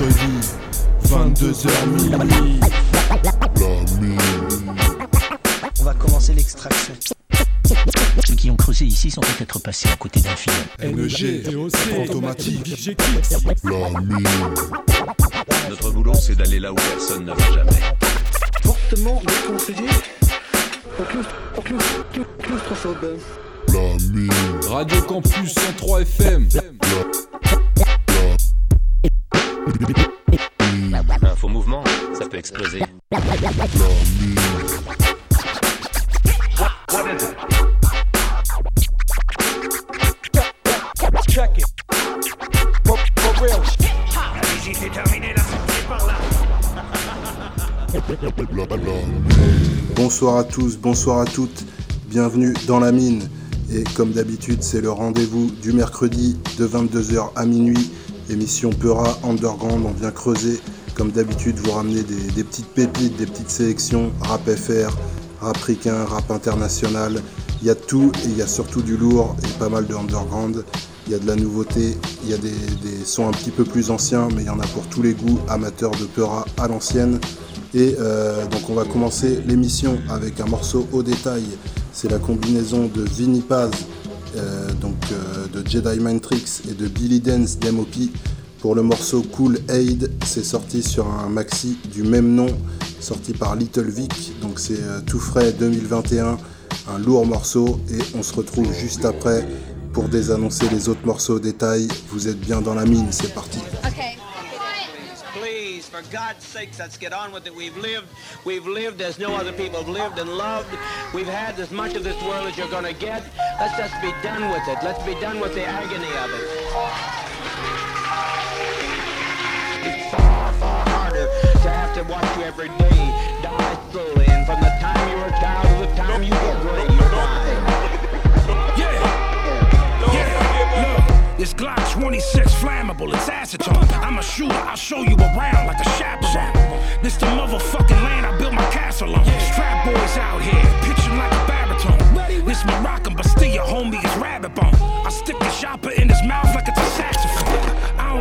mercredi, 22h minuit. On va commencer l'extraction. Ceux qui ont creusé ici sont peut-être passés à côté d'un film. NG, automatique. Notre boulot, c'est d'aller là où personne ne va jamais. Fortement déconseillé claustrophobes. Radio Campus 103 FM. Un faux mouvement, ça peut exploser. Bonsoir à tous, bonsoir à toutes, bienvenue dans la mine. Et comme d'habitude, c'est le rendez-vous du mercredi de 22h à minuit. Émission Peura Underground, on vient creuser. Comme d'habitude, vous ramener des, petites pépites, des petites sélections, rap FR, rap ricain, rap international. Il y a tout et il y a surtout du lourd et pas mal de underground. Il y a de la nouveauté, il y a des, sons un petit peu plus anciens, mais il y en a pour tous les goûts, amateurs de Peura à l'ancienne. Et euh, donc on va commencer l'émission avec un morceau au détail. C'est la combinaison de Vinny Paz, donc euh, de Jedi Mind Tricks et de Billy Dance d'MOP. Pour le morceau Cool Aid, c'est sorti sur un maxi du même nom, sorti par Little Vic. Donc c'est euh, tout frais 2021, un lourd morceau. Et on se retrouve juste après pour désannoncer les autres morceaux au détail. Vous êtes bien dans la mine, c'est parti. For God's sakes, let's get on with it. We've lived, we've lived as no other people have lived and loved. We've had as much of this world as you're gonna get. Let's just be done with it. Let's be done with the agony of it. It's far, far harder to have to watch you every day die slowly. And from the time you're a child to the time you get great, this Glock 26 flammable, it's acetone. I'm a shooter, I'll show you around like a chaperone. This the motherfucking land I built my castle on. Strap boys out here, pitching like a baritone. This Moroccan Bastilla, homie, is rabbit bone. I stick the chopper in his mouth like a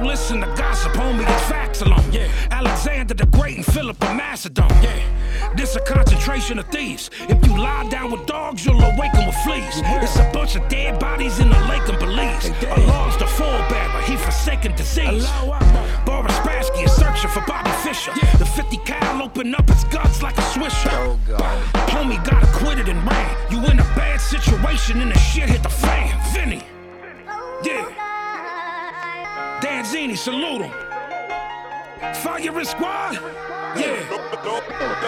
don't listen to gossip, homie, it's facts alone. Yeah. Alexander the Great and Philip of Macedon. Yeah. This a concentration of thieves. If you lie down with dogs, you'll awaken with fleas. It's a bunch of dead bodies in the lake in Belize. Allah's the forebearer, he forsaken disease. Boris Spassky is searching for Bobby Fischer. The 50 cal opened up its guts like a swisher. Oh, God. Homie got acquitted and ran. You in a bad situation and the shit hit the fan. Vinny. Oh, yeah. Danzini, salute him. Firing squad. Yeah.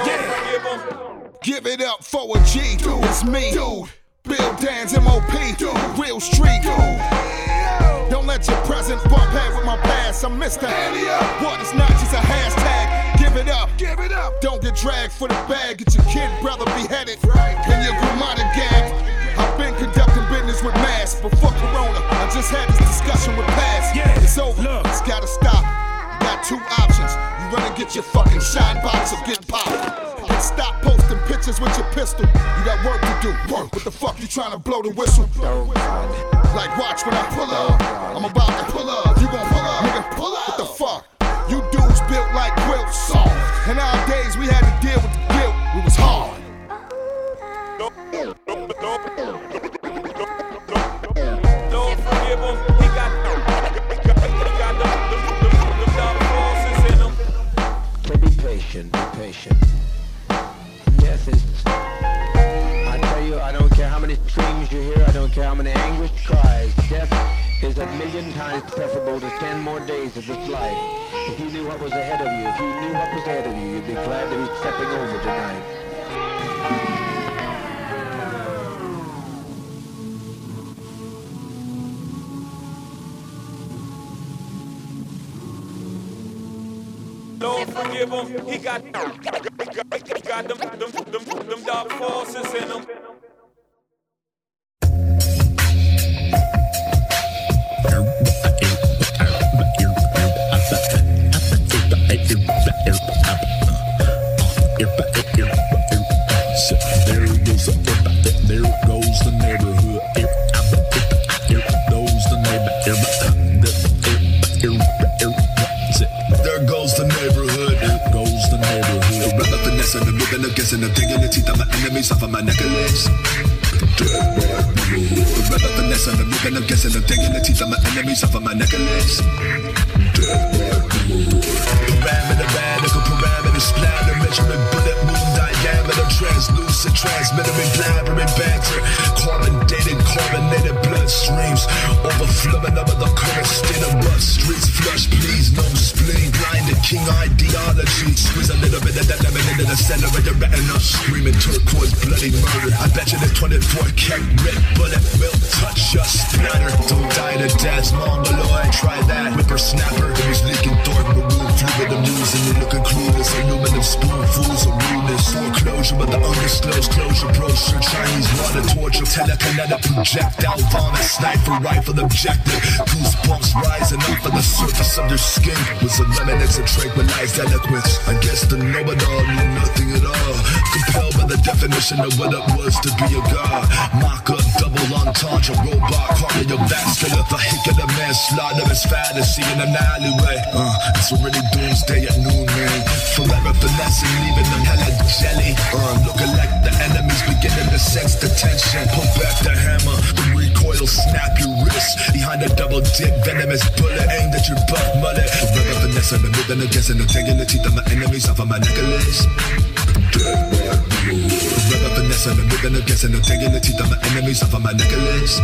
Yeah. Give it up for a G. Dude, it's me. Dude. Bill Dan's MOP. Dude. Real street. Dude. Don't let your present bump head with my past. I'm Mr. What is not just a hashtag. Give it up. Give it up. Don't get dragged for the bag. Get your kid brother beheaded. And your grandmother gagged. I've been conducting business with mass before Corona. I just had this discussion with Paz. Yeah. It's over. Look. It's gotta stop. You got two options. You run and get your fucking shine box or get popped. And stop posting pictures with your pistol. You got work to do. Work. What the fuck you trying to blow the whistle? Like watch when I pull up. I'm about to pull up. You gon' pull up. Nigga, pull up. What the fuck? You dudes built like quilts. Soft. And nowadays we had to deal with million times preferable to ten more days of this life. If you knew what was ahead of you, if you knew what was ahead of you, you'd be glad to be stepping over tonight. Lord forgive him. He got, he got, he got them, them, them, them dark forces in him. There goes the there goes the neighborhood. There goes the neighborhood. There goes the neighborhood. Rather than this, I'm living, guessing, I'm taking teeth of my enemies off my necklace. Rather than this, I'm living, guessing, I'm taking teeth of my enemies off my necklace. Radical, parameter splatter, measuring bullet wound diameter, translucent, transmittering, blabbering banter, carbon dated, carbonated bloodstreams, overflowing over the current state of rough streets, flush, please, no spleen, blinded king ideology, squeeze a little bit of that lemon into the center of your retina, screaming turquoise, bloody murder. I bet you the 24 karat red bullet will touch your splatter. Don't die to death, mongoloid, try that, whippersnapper, was leaking dark, maroon fluid, I'm losing it, looking clueless, aluminum spoonfuls of rudeness, foreclosure, but the undisclosed closure, brochure, Chinese water torture, telekinetic projectile, vomit, sniper rifle objective, goosebumps rising up on the surface of your skin, was a remnants of tranquilized eloquence. I guess the know-it-all knew nothing at all, compelled by the definition of what it was to be a god. Mock up, double entendre, robot, cardiovascular, vehicular manslaughter is fantasy in an alleyway. Uh, it's already doomsday at noon, man. Forever finessing, leaving them hella jelly. Uh, looking like the enemy's beginning to sense the tension. Pull back the hammer, the recoil snap your wrist. Behind a double dip, venomous bullet aimed at your butt mullet. Forever finessing, I'm moving against and I'm taking the teeth of my enemies off of my necklace. Forever finessing, I'm moving against and I'm taking the teeth of my enemies off of my necklace.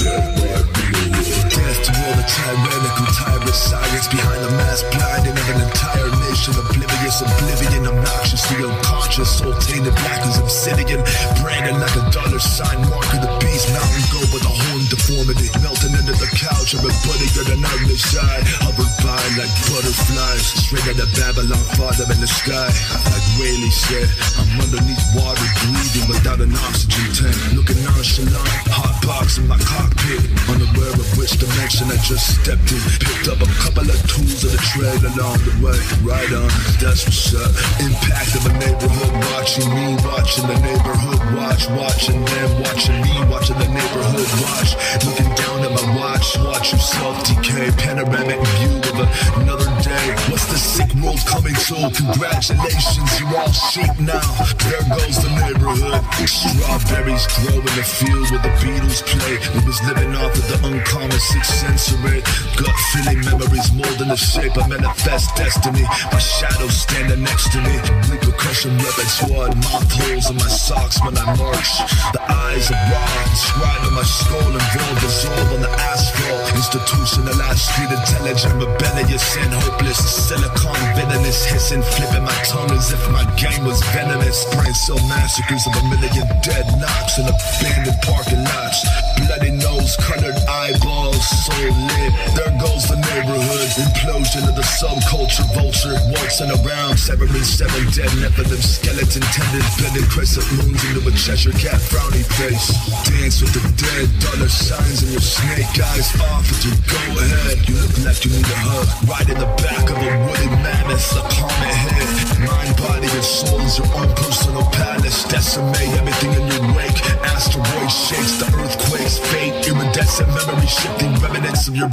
Dance to all the tyrannical tyrant science behind the mask blinding of an entire nation oblivious oblivion obnoxiously unconscious soul tainted black as obsidian branded like a dollar sign mark of the beast mountain goat with a horn deformity melting into the couch of a buddy got an ugly side hovered like butterflies straight out of Babylon father in the sky like Whaley said I'm underneath water breathing without an oxygen tank. Looking nonchalant hot box in my cockpit unaware of which dimension I just stepped in. Picked up a couple of tools of the trade along the way. Right on that's what's up? Impact of a neighborhood watching me watching the neighborhood watch watching them watching me watching the neighborhood watch. Looking down at my watch watch yourself decay panoramic view of another day. What's the sick world coming to? Congratulations you're all sheep now. There goes the neighborhood. Strawberries grow in the field where the Beatles play. We was living off of the uncommon sixth sensory gut feeling memories molding the shape I manifest destiny. My shadow standing next to me. Repercussion repertoire moth holes in my socks when I march. The eyes of raw inscribing my skull and involved dissolve on the asphalt. Institutionalized street intelligent rebellious and hopeless. Silicon venomous hissing flipping my tongue as if my game was venomous. Brain cell massacres of a million dead knocks in abandoned parking lots. Bloody nose colored eyeballs so lit goes the neighborhood. Implosion of the subculture vulture. Once waltzing around severing seven dead nephilim skeleton tendons. bending crescent moons into a Cheshire cat frowny face. Dance with the dead dollar signs in your snake eyes. Off with your go ahead. You look like you need a hug. Right in the back of a wooded mammoth a comet head. Mind body and soul is your own personal palace. Decimate everything in your wake. Asteroid shakes the earthquakes fate iridescent memory shifting remnants of your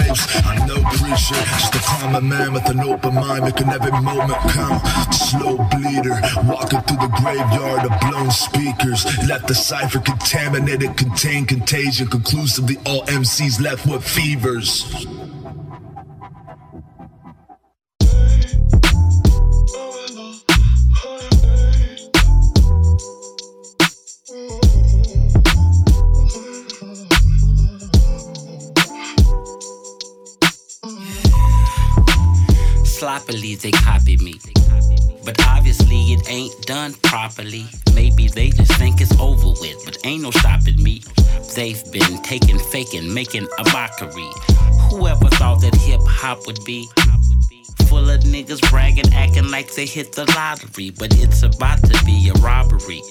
waves. I'm no preacher just a common man with an open mind making every moment count. Slow bleeder walking through the graveyard of blown speakers. Left the cipher contaminated contain contagion. Conclusively all MCs left with fevers sloppily they copy me. But obviously it ain't done properly. Maybe they just think it's over with but ain't no stopping me. They've been taking faking making a mockery. Whoever thought that hip-hop would be full of niggas bragging acting like they hit the lottery. But it's about to be a robbery.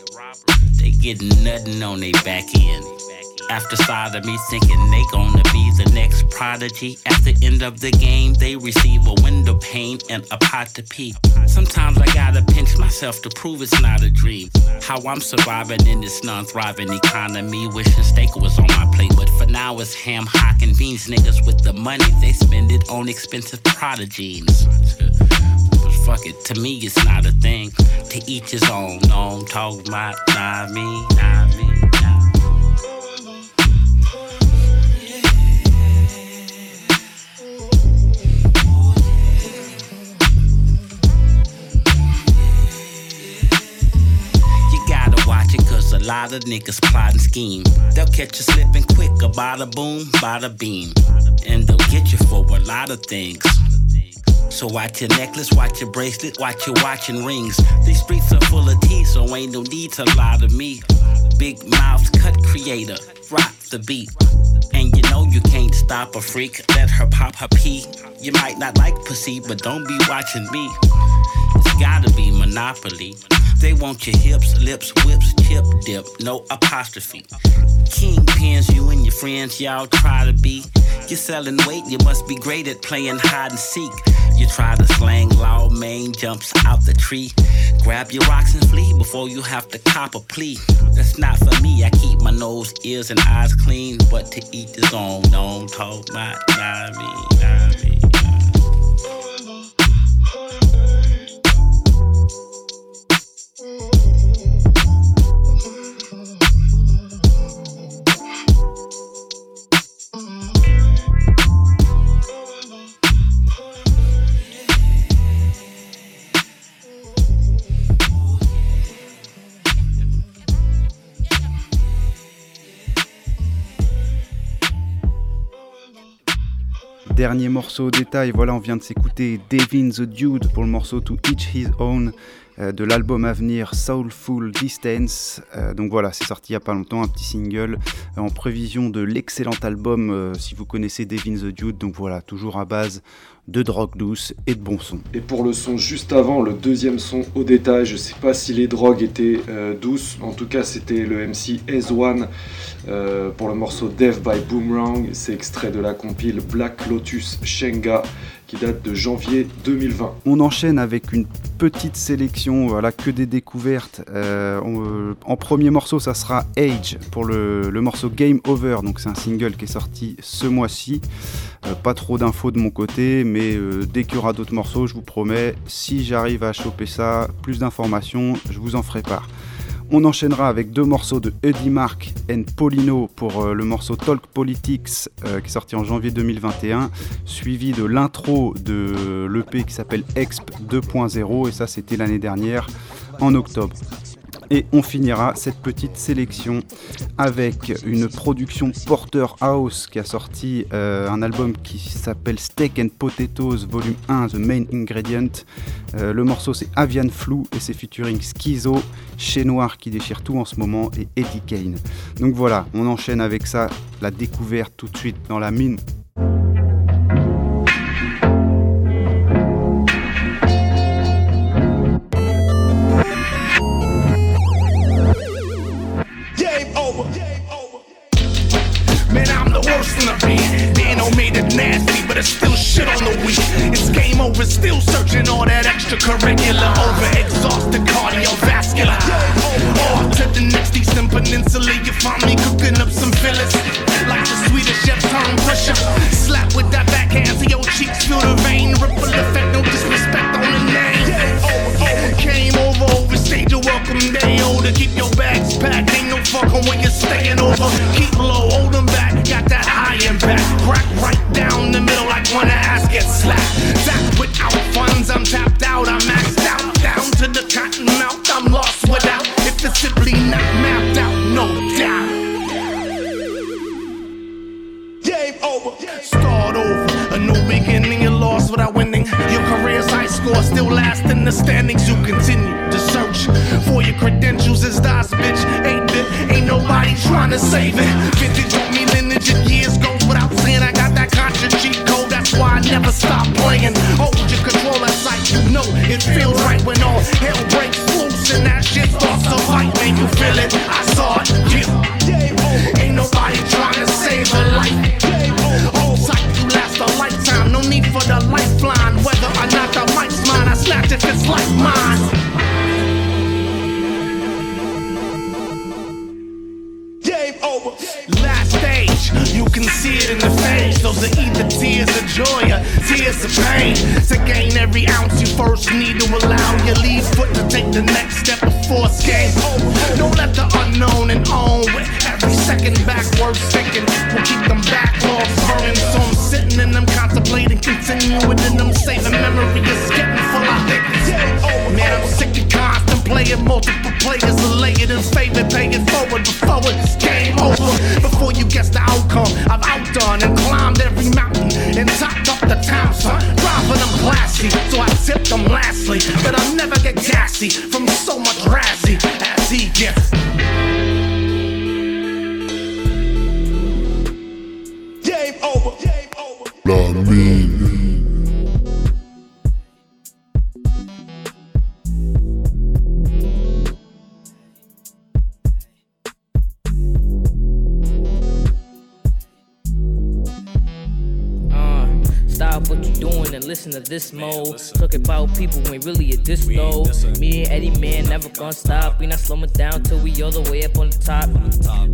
They getting nothing on their back end. After side of me thinking they gonna be the next prodigy. At the end of the game they receive a window pane and a pot to pee. Sometimes I gotta pinch myself to prove it's not a dream. How I'm surviving in this non-thriving economy. Wishing steak was on my plate but for now it's ham hock and beans. Niggas with the money they spend it on expensive prodigies but fuck it. To me, it's not a thing. To each his own. No, I'm talking about not me, not me. You gotta watch it, a lot of niggas plot and scheme. They'll catch you slipping quick, a bada boom, bada beam. And they'll get you for a lot of things. So watch your necklace, watch your bracelet, watch your watch and rings. These streets are full of tea, so ain't no need to lie to me. Big mouth cut creator, rock the beat. And you know you can't stop a freak, let her pop her pee. You might not like pussy, but don't be watching me. It's gotta be Monopoly. They want your hips, lips, whips, chip, dip, no apostrophe. Kingpins, you and your friends, y'all try to be. You're selling weight, you must be great at playing hide and seek. You try to slang law, jumps out the tree. Grab your rocks and flee before you have to cop a plea. That's not for me, I keep my nose, ears, and eyes clean. But to eat his own, don't talk my, not me, me. Dernier morceau au détail, voilà, on vient de s'écouter Devin the Dude pour le morceau To Each His Own de l'album à venir Soulful Distance. Euh, donc voilà, c'est sorti il n'y a pas longtemps, un petit single euh, en prévision de l'excellent album si vous connaissez Devin the Dude. Donc voilà, toujours à base de drogue douce et de bon son. Et pour le son juste avant, le deuxième son au détail, je sais pas si les drogues étaient douces, en tout cas c'était le MC S1 pour le morceau Death by Boomerang, c'est extrait de la compile Black Lotus Shenga qui date de janvier 2020. On enchaîne avec une petite sélection, voilà, que des découvertes. Euh, euh, en premier morceau, ça sera Age pour le, morceau Game Over. Donc c'est un single qui est sorti ce mois-ci. Euh, pas trop d'infos de mon côté, mais dès qu'il y aura d'autres morceaux, je vous promets, si j'arrive à choper ça, plus d'informations, je vous en ferai part. On enchaînera avec deux morceaux de Eddie Mark and Polino pour euh, le morceau Talk Politics euh, qui est sorti en janvier 2021, suivi de l'intro de l'EP qui s'appelle Exp 2.0 et ça c'était l'année dernière en octobre. Et on finira cette petite sélection avec une production Porter House qui a sorti euh, un album qui s'appelle Steak and Potatoes Volume 1 The Main Ingredient. Euh, le morceau c'est Avian Flu et c'est featuring Schizo, Chez Noir qui déchire tout en ce moment et Eddie Kane. Donc voilà, on enchaîne avec ça, la découverte tout de suite dans la mine it's still shit on the week. It's game over, still searching all that extracurricular, over exhausted cardiovascular. Off to the next Eastern Peninsula, you find me cooking up some fillers. Like the Swedish chef tongue pusher. Slap with that backhand to your cheeks, feel the vein. Ripple effect, no disrespect on the name. Oh, oh, Came over, overstayed your welcome day. Oh, to keep your bags packed. Ain't no fucking when you're staying over. Keep low, hold them back. Got that high impact. Crack right Simply not mapped out, no doubt. Game over. Start over. A new beginning, you lost without winning. Your career's high score still last in the standings. You continue to search for your credentials as dies, bitch. Ain't it? Ain't nobody trying to save it. Vintage on me lineage and years goes without saying I got that conscious cheat code. That's why I never stop playing. Hold your controller sight. You know it feels right when all hell breaks loose and that shit starts to fight. Man, you feel it? I saw it. Yeah. Ain't nobody trying to save a life. Hold tight, you last a lifetime. No need for the lifeline. Whether or not the mic's mine, I snatch if it's like mine. Last stage, you can see it in the face. Those are either tears of joy or tears of pain. To gain every ounce, you first need to allow your lead foot to take the next step before it's game over. Oh, oh. Don't let the unknown and own with every second backwards thinking will keep them backlogs burning. So I'm sitting in them contemplating, continuing in them saving memory is getting full of niggas. Oh, man, I'm sick of contemplating multiple players it in favor, pay it forward before it's game over. Before you guess the outcome, I've outdone and climbed every mountain and topped up the town, son. Driving them classy, so I tip them lastly. But I'll never get gassy from so much razzy as he gets. Game over. Game over. La mine. Listen to this mode. Talk about people when really a this though. Me and Eddie man never gonna stop. We not slowing down till we all the way up on the top.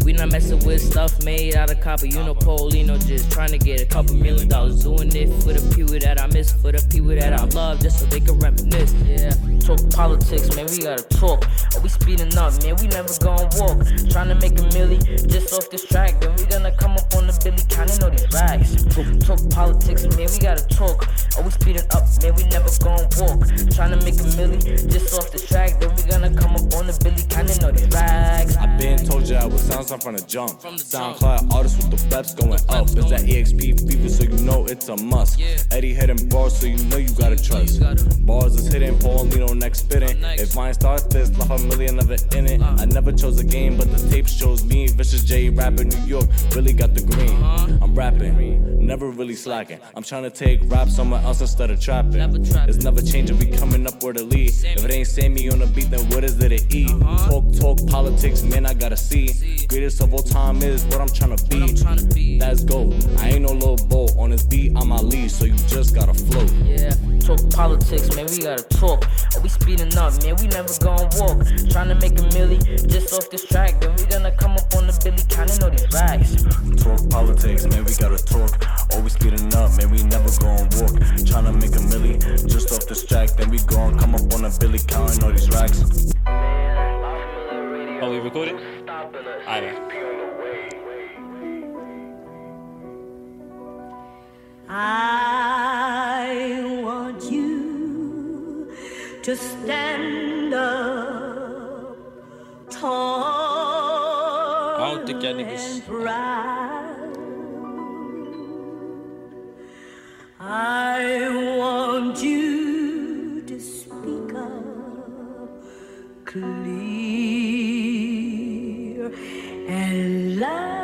We not messing with stuff made out of copper. You know, Polino just trying to get a couple million dollars. Doing it for the people that I miss, for the people that I love, just so they can reminisce. Yeah, talk politics, man. We gotta talk. Are we speeding up, man? We never gonna walk. Trying to make a milli just off this track. Then we gonna come up on the Billy, counting all these rags. Talk, talk politics, man. We gotta talk. Are we speeding up, man? We never gonna walk. Trying to make a milli just off this track. Then we gonna come up on the Billy, counting all these rags. I been told you I was sounds up from the jump. SoundCloud artists with the reps going up. It's that EXP fever, so you know it's a must. Eddie hitting bars, so you know you gotta trust. Bars is hitting, Polino next spitting. Oh, if mine starts this, left a million of it in it. Uh. I never chose a game, but the tape shows me. Vicious J rapping New York, really got the green. Uh-huh. I'm rapping, never really slacking. I'm trying to take rap somewhere else of trapping. It's never changing, we coming up where to lead. If it ain't Sammy on the beat, then what is it to eat? Uh-huh. Talk, talk politics, man, I gotta see. Greatest of all time is what I'm trying to be. That's go. I ain't no little boat on this beat, I'm my lead, so you just gotta float. Yeah, talk politics, man. We gotta talk. Are we speeding up, man? We never gonna walk. Trying to make a milli just off this track. Then we gonna come up on the Billy, counting all these rags. Talk politics, man, we gotta talk. Always speeding up, man, we never gonna walk. Tryna make a milli, just off this track, then we gon' come up on a billy, counting all these racks. Are we recording? Alright. I want you to stand up tall I don't think y'all niggas. I want you to speak up clear and loud.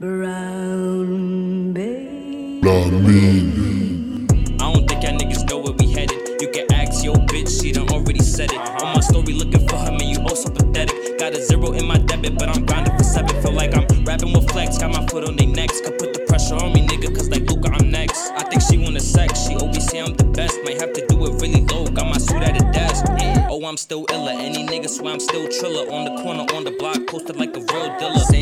Brown baby. La mine. I don't think y'all niggas know where we headed. You can ask your bitch, she done already said it. On my story looking for her, man, you also pathetic. Got a zero in my debit, but I'm grinding for seven. Feel like I'm rapping with flex, got my foot on their necks. Could put the pressure on me, nigga, cause like Luca, I'm next. I think she wanna sex, she always say I'm the best. Might have to do it really low, got my suit at the desk. Oh, I'm still iller. Any nigga swear I'm still triller. On the corner, on the block, posted like a real dealer.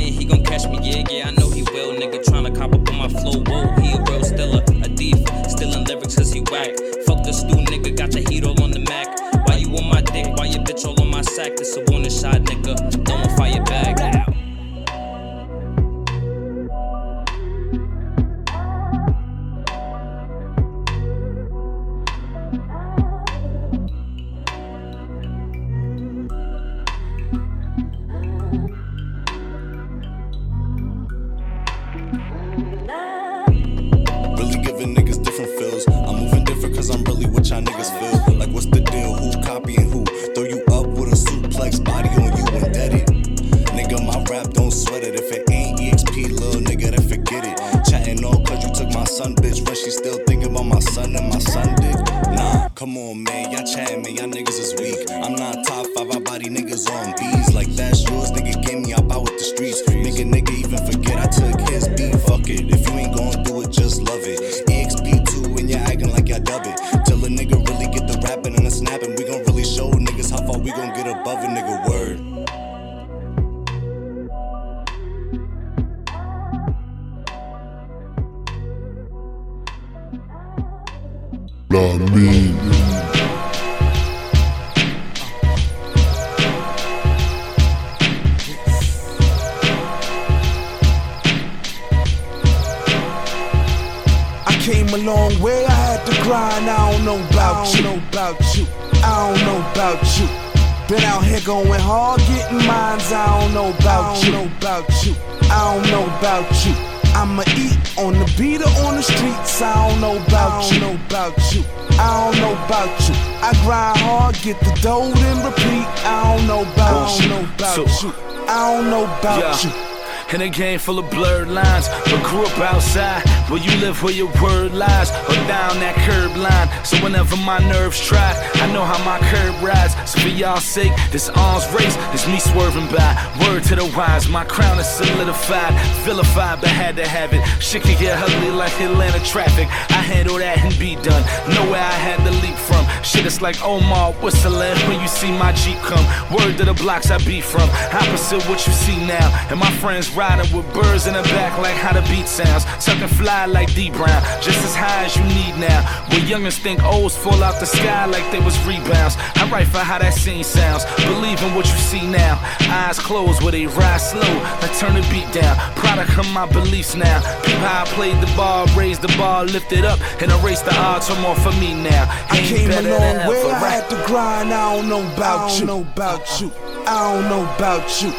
In a game full of blurred lines, but grew up outside where you live where your word lies, or down that curb line. So whenever my nerves try, I know how my curb rides. So for y'all's sake, this arms race is me swerving by. Word to the wise, my crown is solidified, vilified, but had to have it. Shit can get ugly like Atlanta traffic. I handle that and be done. Nowhere I had to leap from. Shit, it's like Omar whistling when you see my Jeep come. Word to the blocks I be from. Opposite what you see now. And my friends riding with birds in the back like how the beat sounds. Sucking fly like D Brown. Just as high as you need now. Where youngins think O's fall out the sky like they was rebounds. I write for how that scene sounds. Believe in what you see now. Eyes closed where they rise slow. I turn the beat down. Product of my beliefs now. Peep how I played the ball, raised the ball, lifted up, and erased the odds from off of me now. I Ain't came a long way, I had to grind. I don't know about you. I don't know about you. I don't know about you.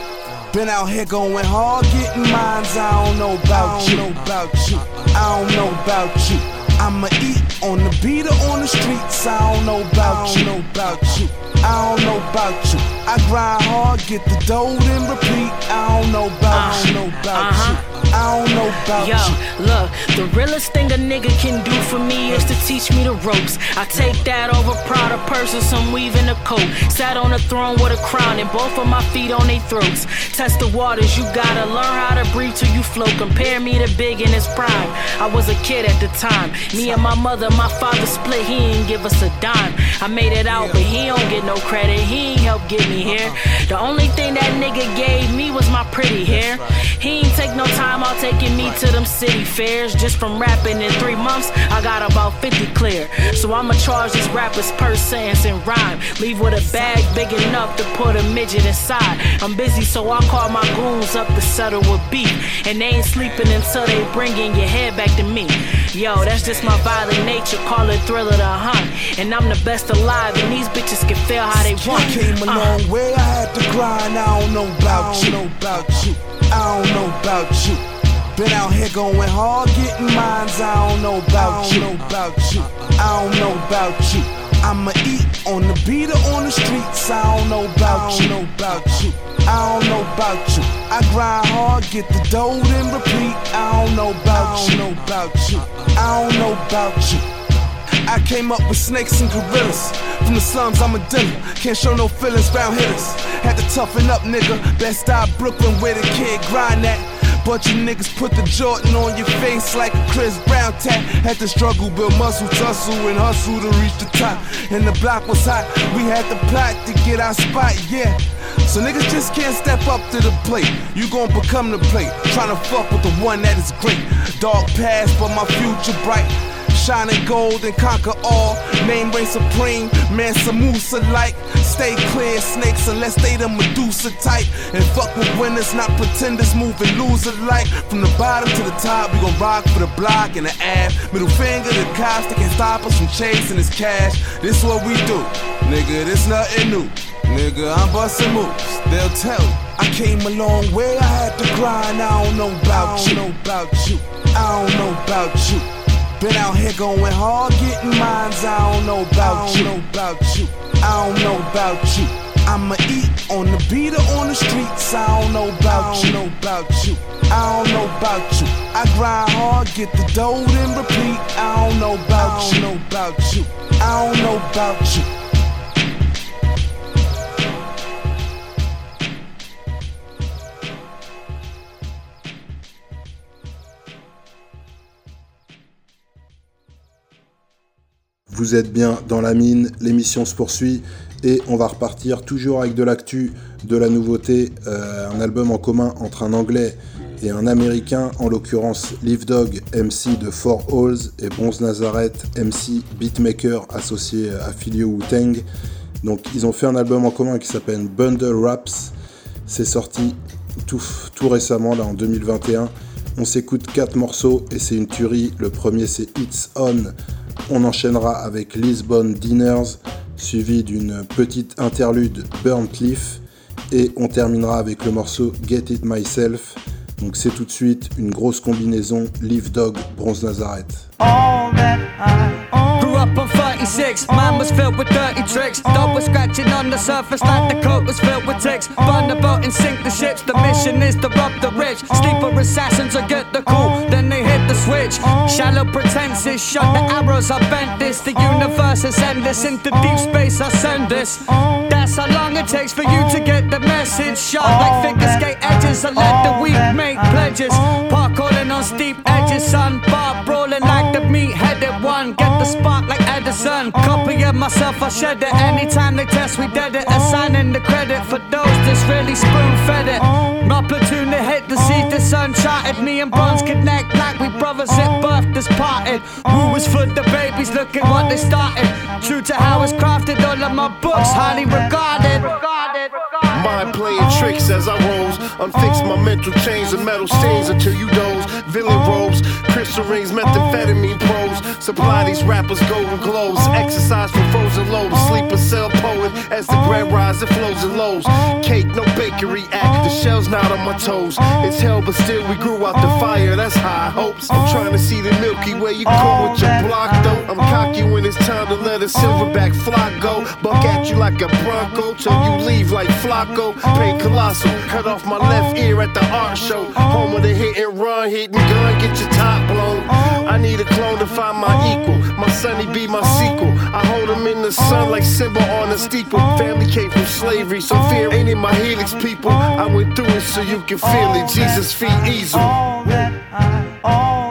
Been out here going hard, getting mines. I don't know about you. Know about you. I don't know about you. I'ma eat on the beat or on the streets. I don't know about you. I don't Know about you. I don't know about you. I grind hard, get the dough, then repeat. I don't know about uh-huh. you. Know about you. I don't know about Yo, you. look, the realest thing a nigga can do for me is to teach me the ropes. I take that over Prada purses, some weave in a coat. Sat on a throne with a crown and both of my feet on their throats. Test the waters, you gotta learn how breathe till you flow. Compare me to Big in his prime. I was a kid at the time. Me and my mother, my father split, he ain't give us a dime. I made it out, but he don't get no credit. He ain't help get me here. The only thing that nigga gave me was my pretty hair. He ain't take no time out taking me to them city fairs. Just from rapping in three months, I got about 50 clear. So I'ma charge these rappers per sentence and rhyme. Leave with a bag big enough to put a midget inside. I'm busy, so I call my goons up to settle with beef. And they ain't sleeping until they bringing your head back to me. Yo, that's just my violent nature. Call it thriller to hunt. And I'm the best alive, and these bitches can feel how they want. I came a Uh. long way, I had to grind. I don't know about you. I don't Know about you. I don't know about you. Been out here going hard, getting mines. I don't know about you. Know about you. I don't know about you. I'ma eat on the beat or on the streets. I don't know about you. I don't Know about you. I don't know about you. I grind hard, get the dough, then repeat. I don't know about you. I don't Know about you. I don't know about you. I came up with snakes and gorillas. From the slums, I'm a dealer. Can't show no feelings round hitters. Had to toughen up, nigga. Best out Brooklyn where the kid grind at. But you niggas put the Jordan on your face like a Chris Brown tat. Had to struggle, build muscle, tussle, and hustle to reach the top. And the block was hot. We had the plot to get our spot, yeah. So niggas just can't step up to the plate. You gon' become the plate. Tryna fuck with the one that is great. Dark past, but my future bright. Shining gold and conquer all. Name reign supreme, Mansa Musa like. Stay clear, snakes, unless they the Medusa type. And fuck with winners, not pretenders, moving loser like. From the bottom to the top, we gon' rock for the block and the ab. Middle finger to cops, they can't stop us from chasing this cash. This what we do, nigga, this nothing new. Nigga, I'm busting moves, they'll tell you. I came a long way, I had to grind. I don't know about you. Know about you. I don't know about you. Been out here going hard, getting mines. I don't know about you. Know about you. I don't know about you. I'ma eat on the beat or on the streets. I don't know about you. Know about you. I don't know about you. I grind hard, get the dough, then repeat. I don't know about you. Know about you. I don't know about you. Vous êtes bien dans la mine, l'émission se poursuit et on va repartir toujours avec de l'actu, de la nouveauté, euh, un album en commun entre un anglais et un américain, en l'occurrence Live Dog, MC de Four Halls, et Bronze Nazareth, MC beatmaker associé à Filio Wu-Tang. Donc ils ont fait un album en commun qui s'appelle Bundle Raps. C'est sorti tout, tout récemment, là en 2021. On s'écoute quatre morceaux et c'est une tuerie. Le premier c'est It's On. On enchaînera avec Lisbon Dinners, suivi d'une petite interlude Burnt Leaf. Et on terminera avec le morceau Get It Myself. Donc c'est tout de suite une grosse combinaison Leaf Dog Bronze Nazareth. 36, mine was filled with dirty tricks. Dog was scratching on the surface like the coat was filled with ticks. Burn the boat and sink the ships. The mission is to rob the rich. Sleeper assassins will get the call, then they hit the switch. Shallow pretenses, shot the arrows. I bent this. The universe is endless. Into deep space, I send this. That's how long it takes for you to get the message. Sharp like figure skate edges. I let the weak make pledges. Park Parkouring on steep edges, Edison. Copy of myself, I shed it. Anytime they test, we dead it. Assigning the credit for those that's really spoon-fed it. My platoon that hit the seat, the sun charted. Me and Bronze connect like we brothers at birth that's parted. Who was for the babies? Look at what they started. True to how it's crafted, all of my books highly regarded. Mind playing tricks as I rose. Unfix my mental chains and metal stains until you doze. Villain robes, crystal rings, methamphetamine pros. Supply these rappers golden globes. Exercise for frozen lobes. Sleep a cell poet as the bread rise, it flows and lows. Cake, no bakery act. The shell's not on my toes. It's hell, but still we grew out the fire. That's high hopes. I'm trying to see the Milky Way. You cool with your block though? I'm cocky when it's time to let a silverback flock go. Buck at you like a bronco till you leave like Flacco. Pain colossal. Cut off my left ear at the art show. Home of the hit and run, hit and gun, get your top blown. I need a clone to find my equal. My sonny be my sequel. I hold him in the sun like Simba on a steeple. Family came from slavery, so fear ain't in my helix, people. I went through it so you can feel it. Jesus feet easel. Yeah.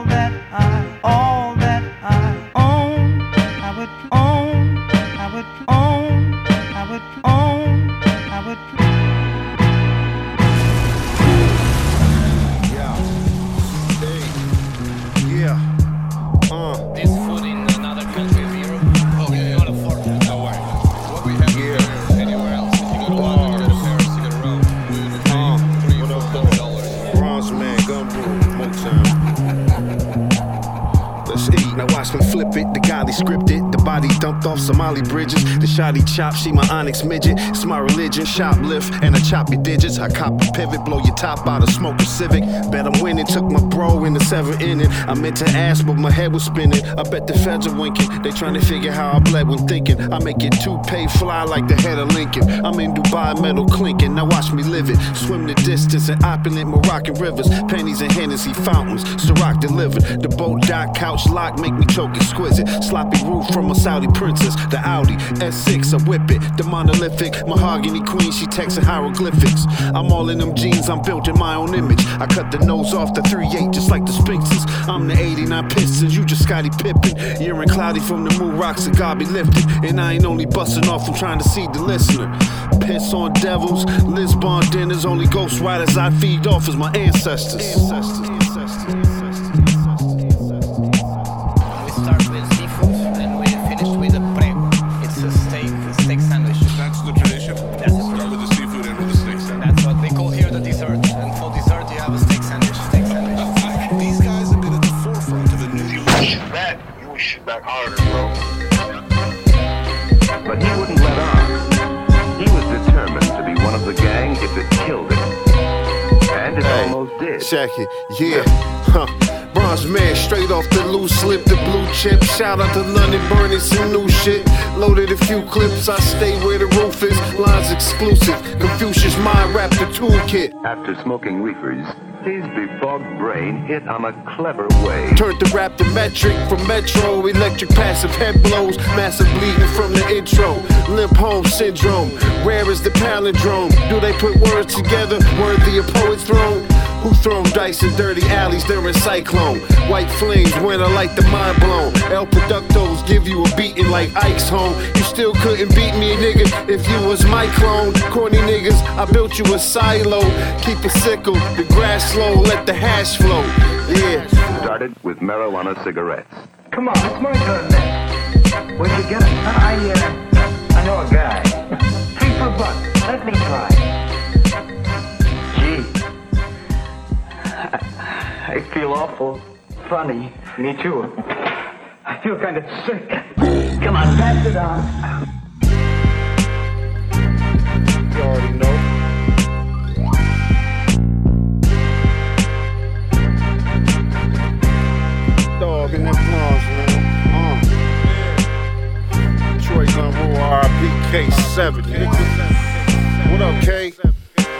Golly scripted. Body dumped off Somali bridges. The shoddy chop. She my onyx midget. It's my religion. Shoplift and I chop your digits. I cop a pivot. Blow your top out of smoke Pacific. Bet I'm winning. Took my bro in the seventh inning. I meant to ask, but my head was spinning. I bet the feds are winking. They trying to figure how I bled when thinking. I make it toupee fly like the head of Lincoln. I'm in Dubai, metal clinking. Now watch me live it. Swim the distance in opulent Moroccan rivers. Pennies and Hennessy fountains. Ciroc delivered. The boat dock couch lock make me choke exquisite. Sloppy roof from a Saudi princess. The Audi S6, I whip it. The monolithic mahogany queen, she texting hieroglyphics. I'm all in them jeans, I'm built in my own image. I cut the nose off the 3-8 just like the Sphinxes. I'm the 89 Pistons, you just Scottie Pippen. You're in cloudy from the moon rocks and God be lifted. And I ain't only busting off, I'm trying to see the listener. Piss on devils, Lisbon dinners, only ghost riders I feed off as my ancestors. ancestors. It killed it almost did. Check it, yeah. Huh. Bronze man, straight off the loose slip, the blue chip. Shout out to London burning some new shit. Loaded a few clips, I stay where the roof is. Lines exclusive. Confucius mind rap the toolkit. After smoking reefers, his befogged brain hit on a clever way. Turned the rap to metric from Metro. Electric passive head blows. Massive bleeding from the intro. Limp home syndrome. Rare as the palindrome. Do they put words together worthy of poet's throne? Who throw dice in dirty alleys during cyclone? White flames, when I like the mind blown. El Productos give you a beating like Ike's home. You still couldn't beat me, nigga, if you was my clone. Corny niggas, I built you a silo. Keep it sickle, the grass slow, let the hash flow. Yeah. Started with marijuana cigarettes. Come on, it's my turn now. Where'd you get it? I, uh, I know a guy. Three for a buck. Let me try. I, feel awful funny. Me too. I feel kind of sick. Come on, pass it on. You already know. Dog in that bronze, man. Uh. Troy Gun RIP K7. What up, K?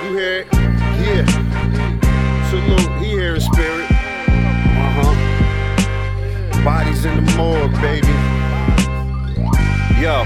You hear it? Yeah. Salute. He here spirit. Uh huh. Bodies in the morgue, baby. Yo,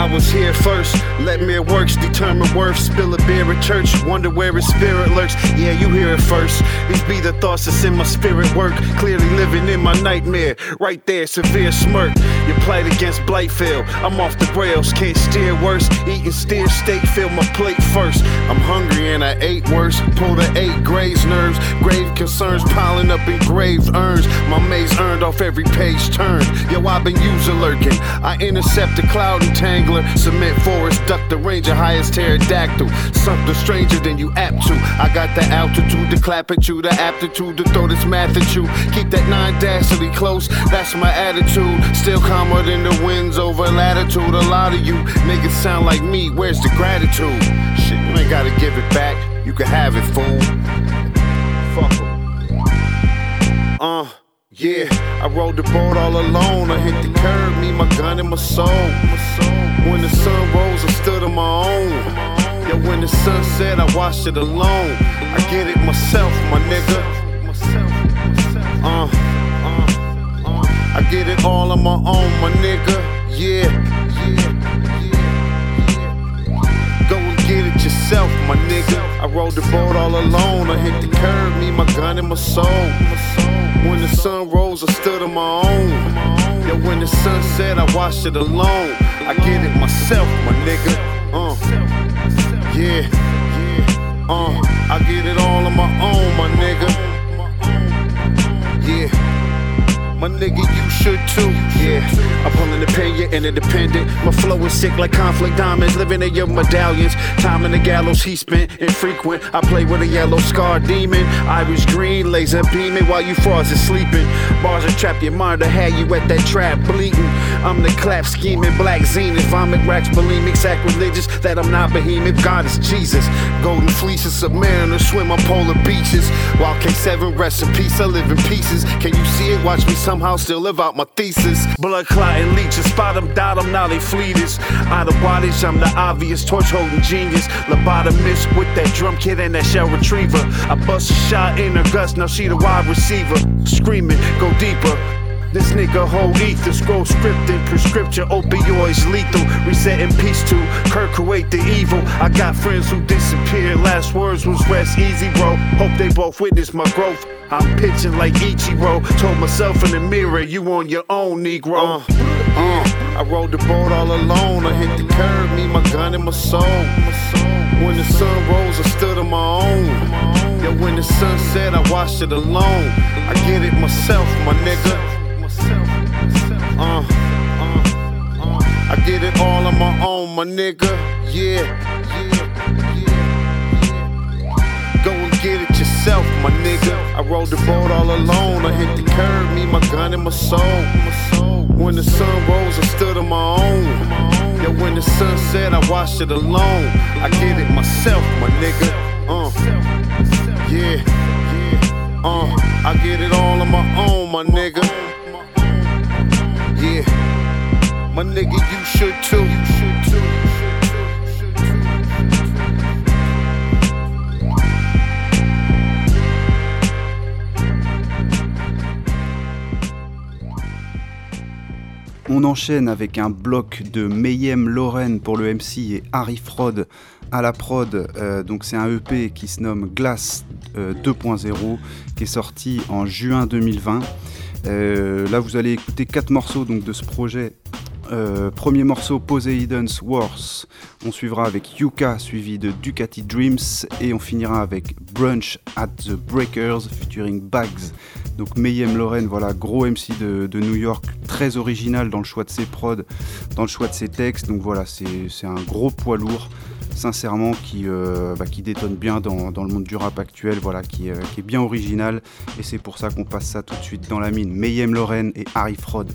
I was here first. Let mere works determine worth. Spill a beer at church, wonder where his spirit lurks. Yeah, you hear it first. These be the thoughts that's in my spirit work. Clearly living in my nightmare. Right there, severe smirk. Your plight against Blightfield. I'm off the rails, can't steer worse. Eating steer steak, fill my plate first. I'm hungry and I ate worse. Pulled the eight graves nerves. Grave concerns piling up in grave urns. My maze earned off every page turned. Yo, I've been user lurking. I intercept the cloud entangler. Cement forest, duck the ranger, highest pterodactyl. Something stranger than you apt to. I got the altitude to clap at you, the aptitude to throw this math at you. Keep that nine dastardly close, that's my attitude. Still calmer than the winds over latitude. A lot of you niggas sound like me, where's the gratitude? Shit, you ain't gotta give it back, you can have it, fool. Fuck 'em. Uh. Yeah, I rode the boat all alone. I hit the curb, me, my gun, and my soul. When the sun rose, I stood on my own. Yeah, when the sun set, I watched it alone. I get it myself, my nigga. Uh, uh, uh, I get it all on my own, my nigga. Yeah, Go and yourself, my nigga. I rode the boat all alone. I hit the curb, me, my gun, and my soul. When the sun rose, I stood on my own. Yeah, when the sun set, I watched it alone. I get it myself, my nigga. Uh, yeah, uh, I get it all on my own, my nigga. Yeah. My nigga, you should too. Yeah, I'm pulling the pen, you're interdependent. My flow is sick like conflict diamonds, living in your medallions. Time in the gallows, he spent infrequent. I play with a yellow scar demon. Irish green, laser beaming while you frozen sleeping. Bars are trapped, your mind to have you at that trap bleeding. I'm the clap scheming, black zenith, vomit racks, bulimic, sacrilegious. That I'm not behemoth, God is Jesus. Golden fleeces, submariner, swim on polar beaches. While K7 rests in peace, I live in pieces. Can you see it? Watch me somehow still live out my thesis. Blood clotting leeches, spot them, dot them, now they fleeters. Out of wattage, I'm the obvious torch holding genius. Lobotomist with that drum kit and that shell retriever. I bust a shot in her guts, now she the wide receiver. Screaming, go deeper. This nigga hold ether, scroll scripted, prescription, opioids lethal. Resetting peace to Kirk the evil. I got friends who disappeared. Last words was rest easy, bro. Hope they both witness my growth. I'm pitching like Ichiro. Told myself in the mirror, you on your own, Negro. Uh, uh, I rode the boat all alone. I hit the curb, me, my gun, and my soul. When the sun rose, I stood on my own. Yeah, when the sun set, I watched it alone. I get it myself, my nigga. Uh, uh, uh, I get it all on my own, my nigga. Yeah, yeah. Go and get it yourself, my nigga. I rode the boat all alone. I hit the curb, me, my gun, and my soul. When the sun rose, I stood on my own. Yeah, when the sun set, I watched it alone. I get it myself, my nigga. Uh, yeah, yeah. Uh, I get it all on my own, my nigga. On enchaîne avec un bloc de Mayhem Lauren pour le MC et Harry Fraud à la prod. Euh, donc c'est un EP qui se nomme Glass euh, 2.0 qui est sorti en juin 2020. Euh, là vous allez écouter quatre morceaux donc, de ce projet. Euh, premier morceau Poseidon's Wars. On suivra avec Yuka suivi de Ducati Dreams et on finira avec Brunch at the Breakers featuring Bags. Donc Mayhem Loren, voilà, gros MC de, de New York, très original dans le choix de ses prods, dans le choix de ses textes. Donc voilà, c'est c'est un gros poids lourd, sincèrement, qui, euh, bah, qui détonne bien dans, le monde du rap actuel, voilà, qui, euh, qui est bien original. Et c'est pour ça qu'on passe ça tout de suite dans la mine. Mayhem Loren et Harry Fraud.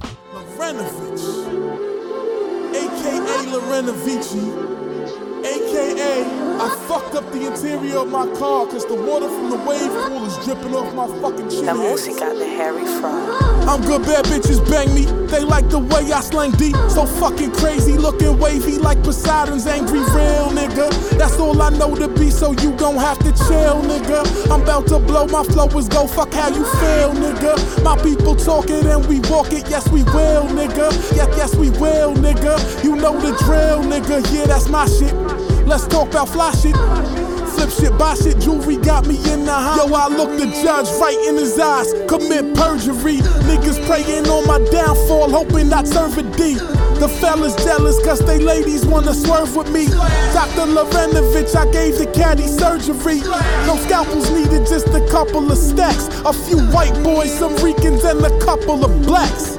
I fucked up the interior of my car cause the water from the wave pool is dripping off my fucking chin. La música de Harry Fraud. I'm good, bad bitches bang me. They like the way I slang deep. So fucking crazy, looking wavy like Poseidon's angry real nigga. That's all I know to be, so you gon' have to chill, nigga. I'm about to blow, my flow is go fuck how you feel, nigga. My people talk it and we walk it, yes we will, nigga. Yes, yes we will, nigga. You know the drill, nigga. Yeah, that's my shit. Let's talk about fly shit. Flip shit, buy shit, jewelry got me in the house. Yo, I look the judge right in his eyes, commit perjury. Niggas praying on my downfall, hoping I serve a D. The fellas jealous cause they ladies wanna swerve with me. Dr. Laurenovich, I gave the caddy surgery. No scalpels needed, just a couple of stacks. A few white boys, some Ricans, and a couple of blacks.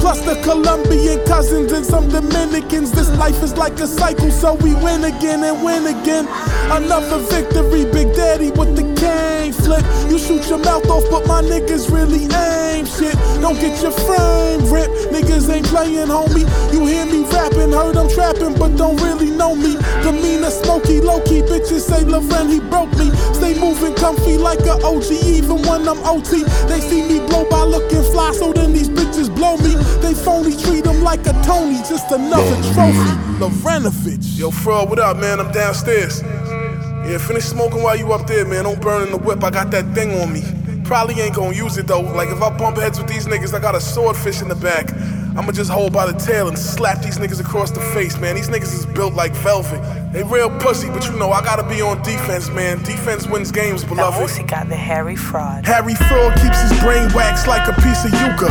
Plus the Colombian cousins and some Dominicans. This life is like a cycle, so we win again and win again. Another victory, Big Daddy with the cane flip. You shoot your mouth off, but my niggas really aim shit. Don't get your frame ripped. Niggas ain't playing, homie. You hear me rapping, heard I'm trapping, but don't really know me. Demeanor smoky, low key. Bitches say Lauren, he broke me. Stay moving comfy like a OG, even when I'm OT. They see me blow by looking fly, so then these bitches blow me. They phony treat him like a Tony, just another trophy. Laurenovich. Yo, Fraud, what up, man? I'm downstairs. Yeah, finish smoking while you up there, man. Don't burn in the whip. I got that thing on me. Probably ain't gonna use it though. Like if I bump heads with these niggas, I got a swordfish in the back. I'ma just hold by the tail and slap these niggas across the face, man. These niggas is built like velvet. They real pussy, but you know I gotta be on defense, man. Defense wins games, beloved. música de Harry Fraud. Harry Fraud keeps his brain waxed like a piece of yucca.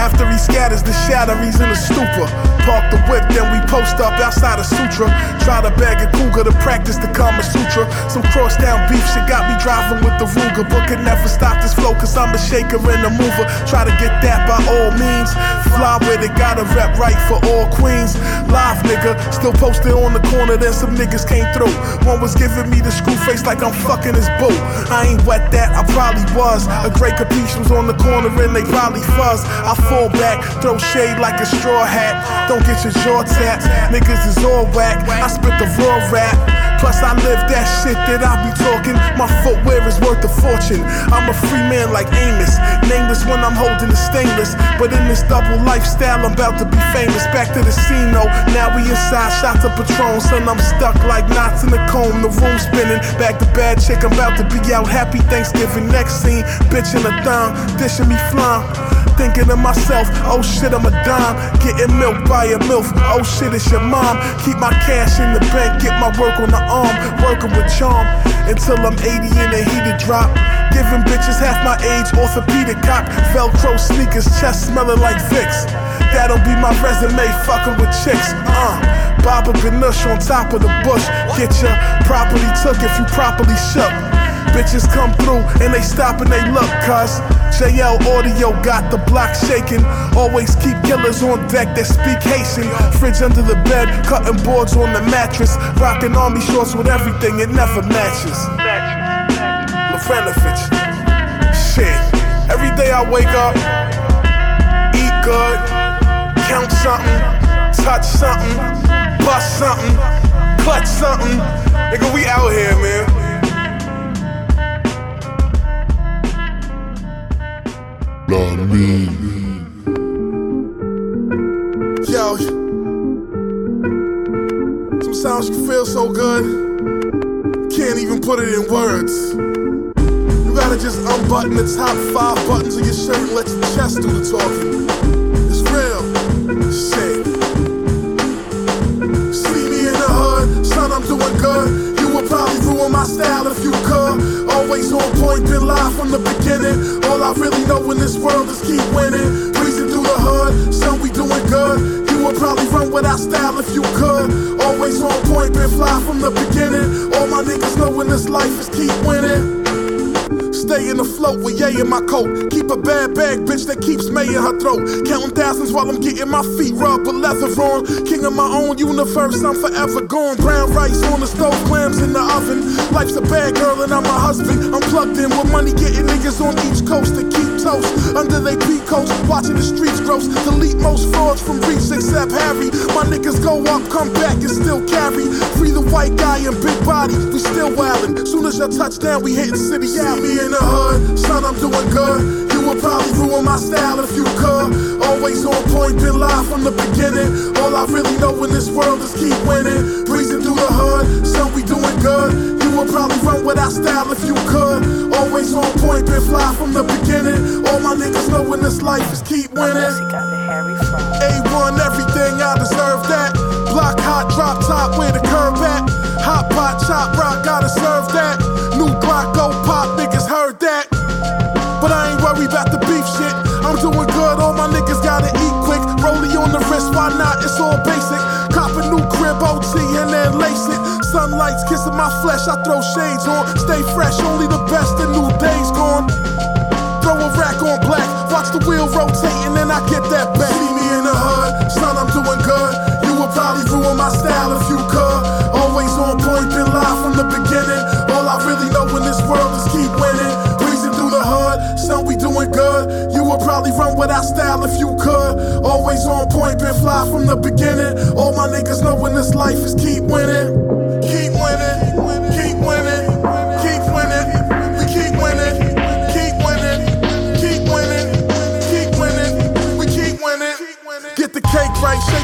After he scatters the shatter, he's in a stupor. Park the whip, then we post up outside of Sutra. Try to bag a cougar to practice the Kama Sutra. Some cross down beef shit got me driving with the Ruger, but could never stop this flow, cause I'm a shaker and a mover. Try to get that by all means. Fly with it, gotta rep right for all queens. Live nigga, still posted on the corner, then some niggas came through. One was giving me the screw face like I'm fucking his boo. I ain't wet that, I probably was. A great capiche was on the corner and they probably fuzz. I fall back, throw shade like a straw hat. Don't get your jaw tapped, niggas is all whack. I spit the raw rap. Plus I live that shit that I be talking. My footwear is worth a fortune. I'm a free man like Amos. Nameless when I'm holding the stainless. But in this double lifestyle, I'm about to be famous. Back to the scene though. Now we inside, shots of Patron. Son, I'm stuck like knots in a comb. The room spinning. Back to bad chick, I'm about to be out. Happy Thanksgiving. Next scene, bitch in a thong. Dishing me flan. Thinking to myself, oh shit, I'm a dime. Getting milk by a MILF. Oh shit, it's your mom. Keep my cash in the bank, get my work on the arm. Working with charm until I'm 80 in a heated drop. Giving bitches half my age, orthopedic cop. Velcro sneakers, chest smelling like Vicks. That'll be my resume, fucking with chicks. Uh. Baba Ganush on top of the bush. Get ya properly took if you properly shook. Bitches come through and they stop and they look, cuz JL Audio got the block shaking. Always keep killers on deck that speak Haitian. Fridge under the bed, cutting boards on the mattress. Rocking army shorts with everything, it never matches. Lafrenovich. Shit. Every day I wake up, eat good, count something, touch something, bust something, clutch something. Nigga, we out here, man. Mine. Yo, some sounds you feel so good, can't even put it in words. You gotta just unbutton the top five buttons of your shirt and let your chest do the talking. It's real. Shit. See me in the hood, son, I'm doing good would probably ruin my style if you could. Always on point, been live from the beginning. All I really know in this world is keep winning. Breezing through the hood, son, we doing good. You would probably run without style if you could. Always on point, been fly from the beginning. All my niggas know in this life is keep winning. Stay in the float with yay in my coat. Keep a bad bag, bitch, that keeps May in her throat. Counting thousands while I'm getting my feet rubbed with leather on. King of my own universe, I'm forever gone. Brown rice on the stove, clams in the oven. Life's a bad girl and I'm a husband. I'm plugged in with money, getting niggas on each coast to keep toast. Under they peacoats, watching the streets gross. Delete most frauds from reach except Harry. My niggas go up, come back, and still carry. Free the white guy and big body, we still wildin'. Soon as your touchdown, we hitting city alley in the hood. Son, I'm doing good. You would probably ruin my style if you could. Always on point, been live from the beginning. All I really know in this world is keep winning. Breezing through the hood, son, we doing good. You would probably run without style if you could. Always on point, been fly from the beginning. All my niggas know in this life is keep winning. A1, everything, I deserve that. Block hot, drop top, where the curb at. Hot pot, chop rock, gotta serve that. New Glock, go pop, niggas heard that. Sunlight's kissing my flesh, I throw shades on. Stay fresh, only the best, the new days gone. Throw a rack on black, watch the wheel rotating, and I get that back. See me in the hood, son, I'm doing good. You would probably ruin my style if you could. Always on point, been live from the beginning. All I really know in this world is keep winning. Breezing through the hood, son, we doing good. You would probably run without style if you could. Always on point, been fly from the beginning. All my niggas know in this life is keep winning.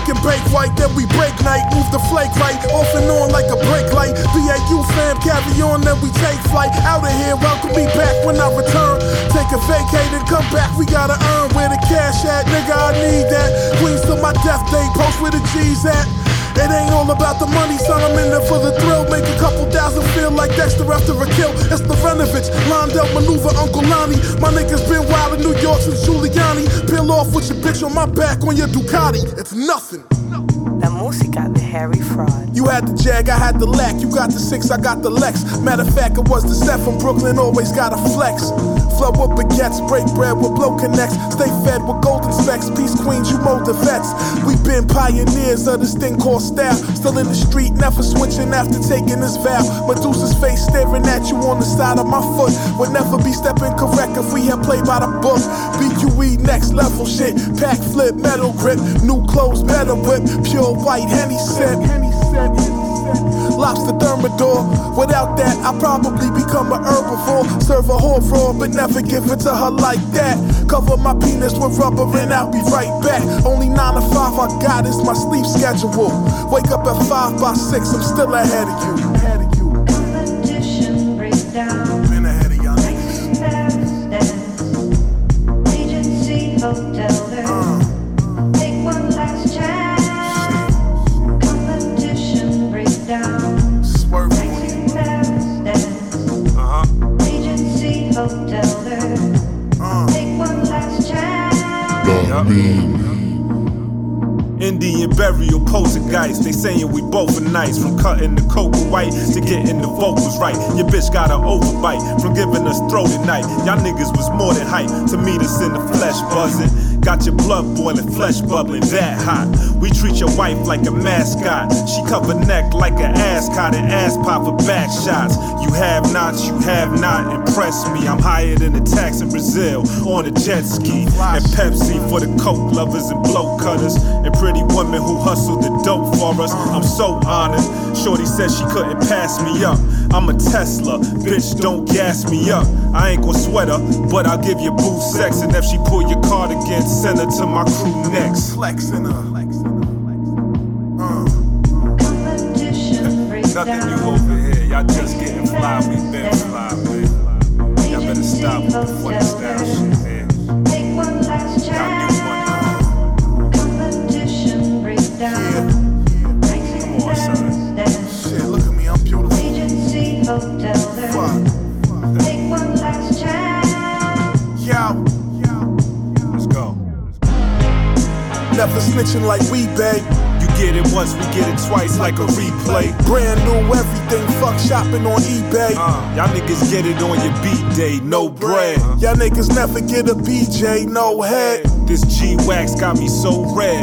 And bake white, then we break night. Move the flake right, off and on like a brake light. BAU fam, carry on, then we take flight. Out of here, welcome me back when I return. Take a vacate and come back, we gotta earn where the cash at. Nigga, I need that. Queens till my death day, post where the G's at. It ain't all about the money, son. I'm in there for the thrill. Make a couple thousand feel like Dexter after a kill. It's the Renovich, Londell maneuver, Uncle Lonnie. My niggas been wild in New York since Giuliani. Peel off with your bitch on my back on your Ducati. It's nothing. La música de Harry Fraud. You had the Jag, I had the Lack. You got the six, I got the Lex. Matter of fact, it was the set from Brooklyn, always got a flex. Flow with baguettes, break bread with blow connects. Stay fed with golden specs. Peace queens, you mold the vets. We've been pioneers of this thing called style. Still in the street, never switching after taking this vow. Medusa's face staring at you on the side of my foot. Would never be stepping correct if we had played by the book. BQE next level shit. Pack flip, metal grip. New clothes, metal whip. Pure white, Henny sip. Lobster thermidor. Without that, I probably become a herbivore. Serve a whole raw, but never give it to her like that. Cover my penis with rubber and I'll be right back. Only nine to five I got is my sleep schedule. Wake up at five by six, I'm still. Ahead of you. Indian burial poltergeist. They saying we both are nice. From cutting the cocoa white to getting the vocals right. Your bitch got an overbite from giving us throat at night. Y'all niggas was more than hype to meet us in the flesh buzzing. Got your blood boiling, flesh bubbling, that hot. We treat your wife like a mascot. She cover neck like an ascot and ass pop for back shots. You have not, you have not impressed me. I'm higher than the tax in Brazil on a jet ski. And Pepsi for the coke lovers and blow cutters. And pretty women who hustle the dope for us. I'm so honored. Shorty said she couldn't pass me up. I'm a Tesla, bitch, don't gas me up. I ain't gon' sweat her, but I'll give you boo sex. And if she pull your card again, send her to my crew next. Flexing her. Uh. Nothing new over here. Y'all just getting fly. We been fly, man. Y'all better stop with the like we beg. You get it once, we get it twice like a replay. Brand new everything, fuck shopping on eBay. Uh, y'all niggas get it on your beat day, no bread. Y'all niggas never get a BJ, no head. This G Wax got me so red.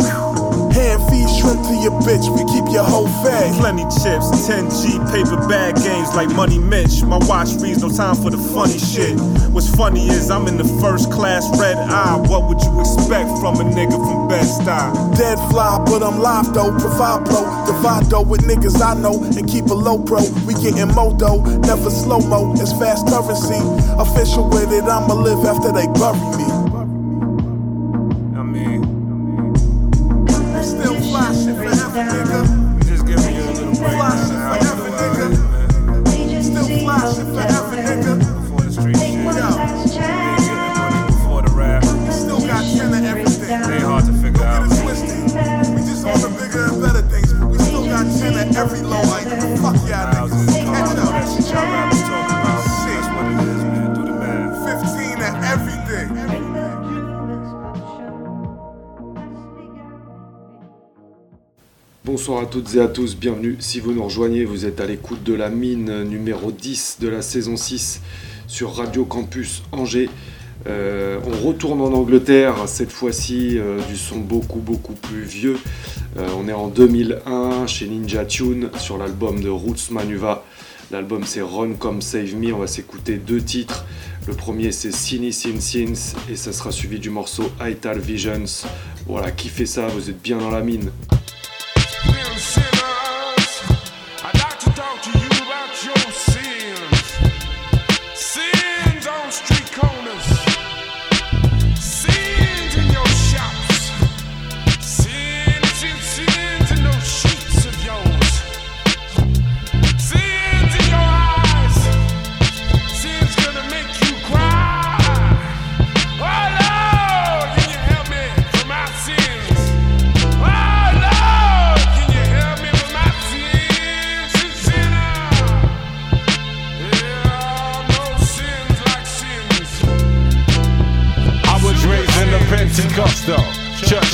Hand feed shrimp to your bitch, we keep your whole fed. Plenty chips, 10G paper bag games like Money Mitch. My watch reads no time for the funny shit. What's funny is I'm in the first class red eye. What would you expect from a nigga from Bed-Stuy? Dead fly, but I'm live though. Provide blow, divide though with niggas I know and keep a low pro. We getting moto, never slow mo. It's fast currency. Official with it, I'ma live after they bury me. À toutes et à tous, bienvenue. Si vous nous rejoignez, vous êtes à l'écoute de la mine numéro 10 de la saison 6 sur Radio Campus Angers. Euh, on retourne en Angleterre, cette fois-ci euh, du son beaucoup beaucoup plus vieux. Euh, on est en 2001 chez Ninja Tune sur l'album de Roots Manuva. L'album c'est Run Come Save Me, on va s'écouter deux titres. Le premier c'est Sini Sin Sins et ça sera suivi du morceau Ital Visions. Voilà, kiffez ça, vous êtes bien dans la mine. Them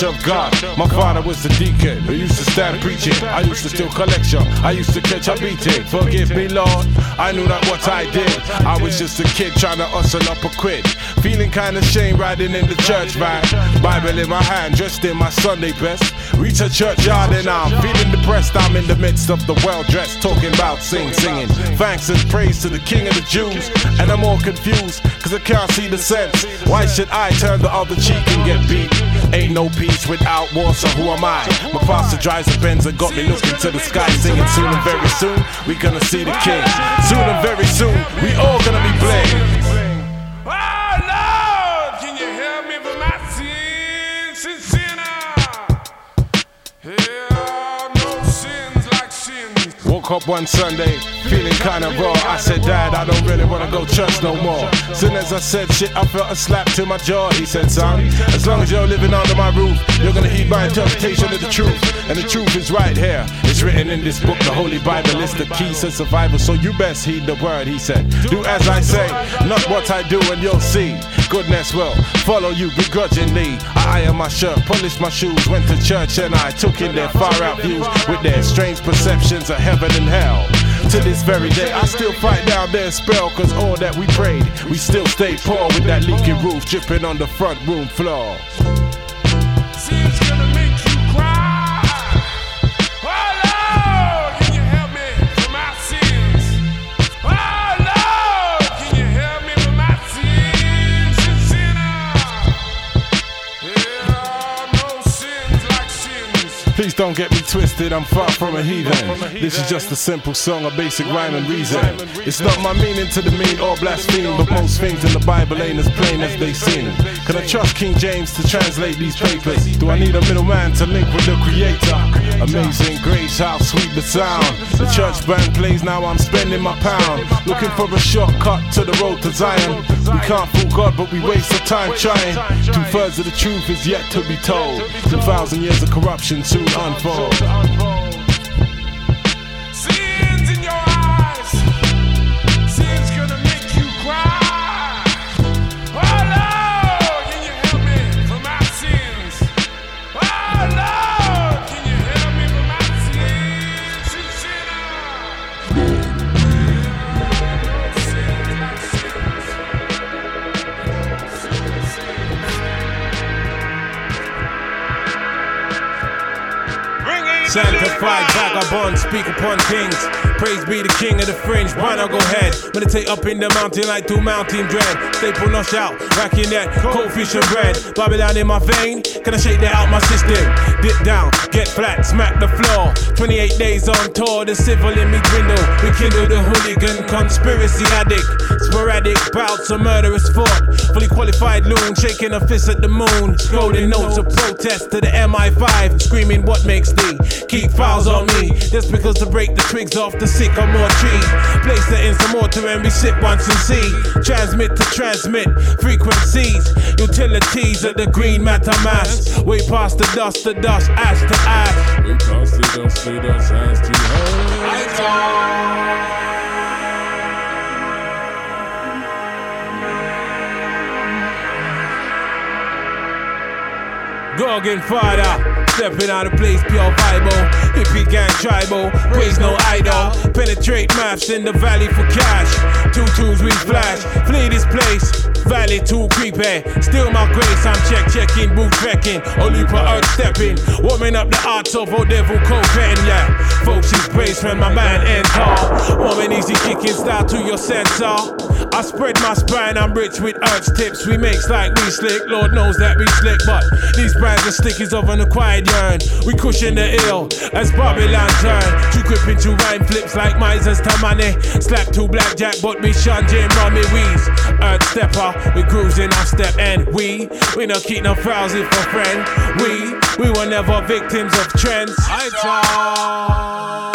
Church of God. My father was the deacon who used to stand preaching. I used to steal collection. I used to catch a beating. Forgive me, Lord. I knew not what I did. I was just a kid trying to hustle up a quid. Feeling kind of shame riding in the church van. Bible in my hand, dressed in my Sunday best. Reach a churchyard and I'm feeling depressed. I'm in the midst of the well dressed, talking about sing, singing. Thanks and praise to the King of the Jews. And I'm all confused, cause I can't see the sense. Why should I turn the other cheek and get beat? Ain't no peace without war, so who am I? My pastor drives a Benz and got me looking to the sky, singing soon and very soon we gonna see the King. Soon and very soon we all gonna be blamed. Woke up one Sunday, feeling kinda raw. I said, Dad, I don't really wanna go church no more. Soon as I said shit, I felt a slap to my jaw. He said, Son, as long as you're living under my roof, you're gonna heed my interpretation of the truth. And the truth is right here. It's written in this book, the Holy Bible is the key to survival. So you best heed the word, he said. Do as I say, not what I do, and you'll see. Goodness will follow you begrudgingly. I ironed my shirt, polished my shoes, went to church, and I took in their far out views with their strange perceptions of heaven and hell. To this very day, I still fight down their spell, cause all that we prayed, we still stay poor with that leaking roof dripping on the front room floor. Please don't get me twisted, I'm far from a heathen. This is just a simple song, a basic rhyme and reason. It's not my meaning to demean or blaspheme, but most things in the Bible ain't as plain as they seem. Can I trust King James to translate these papers? Do I need a middleman to link with the Creator? Amazing grace, how sweet the sound. The church band plays, now I'm spending my pound. Looking for a shortcut to the road to Zion. We can't fool God, but we waste our time trying. Two thirds of the truth is yet to be told. Two thousand years of corruption soon unfold. Sanctified vagabond, speak upon kings. Praise be the king of the fringe. Why not go ahead? Meditate up in the mountain like two mountain dread. Staple nosh out, racking that cold fish and bread. Babylon in my vein, can I shake that out my system? Dip down, get flat, smack the floor. 28 days on tour, the civil in me dwindle. We kindle the hooligan, conspiracy addict. Sporadic bouts of murderous fought. Fully qualified loon, shaking a fist at the moon. Scrolling notes of protest to the MI5, screaming what makes thee. Keep on me, just because to break the twigs off the sycamore tree. Place it in some water and we sip once and see. Transmit to transmit frequencies, utilities of the green matter mass. Way past the dust to dust, ash to ash. Way past the dust to dust, ash to ash. Gorgon Father, stepping out of place, pure Bible. Hippie gang tribal, praise no idol. Penetrate maps in the valley for cash. Two twos we flash, flee this place. Valley too creepy, still my grace. I'm check checking, boot. Only for earth stepping, warming up the arts of old devil cocaine. Yeah, folks praise when my man enter. Warming easy kicking style to your sensor. I spread my spine, I'm rich with earth tips. We makes like we slick, Lord knows that we slick, but these brands are stickies of an acquired yearn. We cushion the ill as Babylon turn. Too grip into rhyme flips like misers to money. Slap two blackjack, but we shun Jim Rummy Weeze. Earth stepper, we cruising our step, and we, we no keep no frowsy for friend. We, we were never victims of trends. I talk.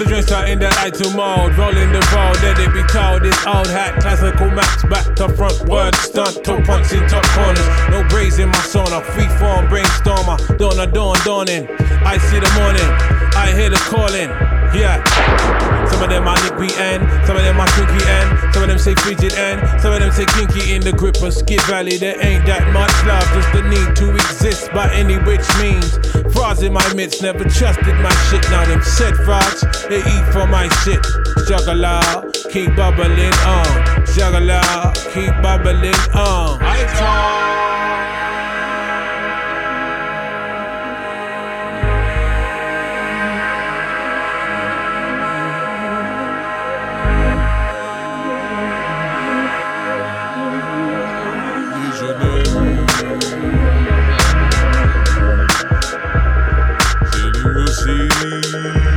The joints out in the item mode, rolling the road, let it be told. This old hat, classical maps, back to front, word stunt, toe punch in top corners. No braids in my sauna, free form, brainstormer, dawn dawn, dawning. I see the morning, I hear the calling, yeah. Some of them I nick we end, some of them I kinky end, some of them say frigid end, some of them say kinky in the grip of Skid Valley. There ain't that much love, just the need to exist by any which means. Frauds in my midst, never trusted my shit. Now them said frauds, they eat for my shit. Juggler, keep bubbling uh. on. Juggler, keep bubbling on. I talk. Voilà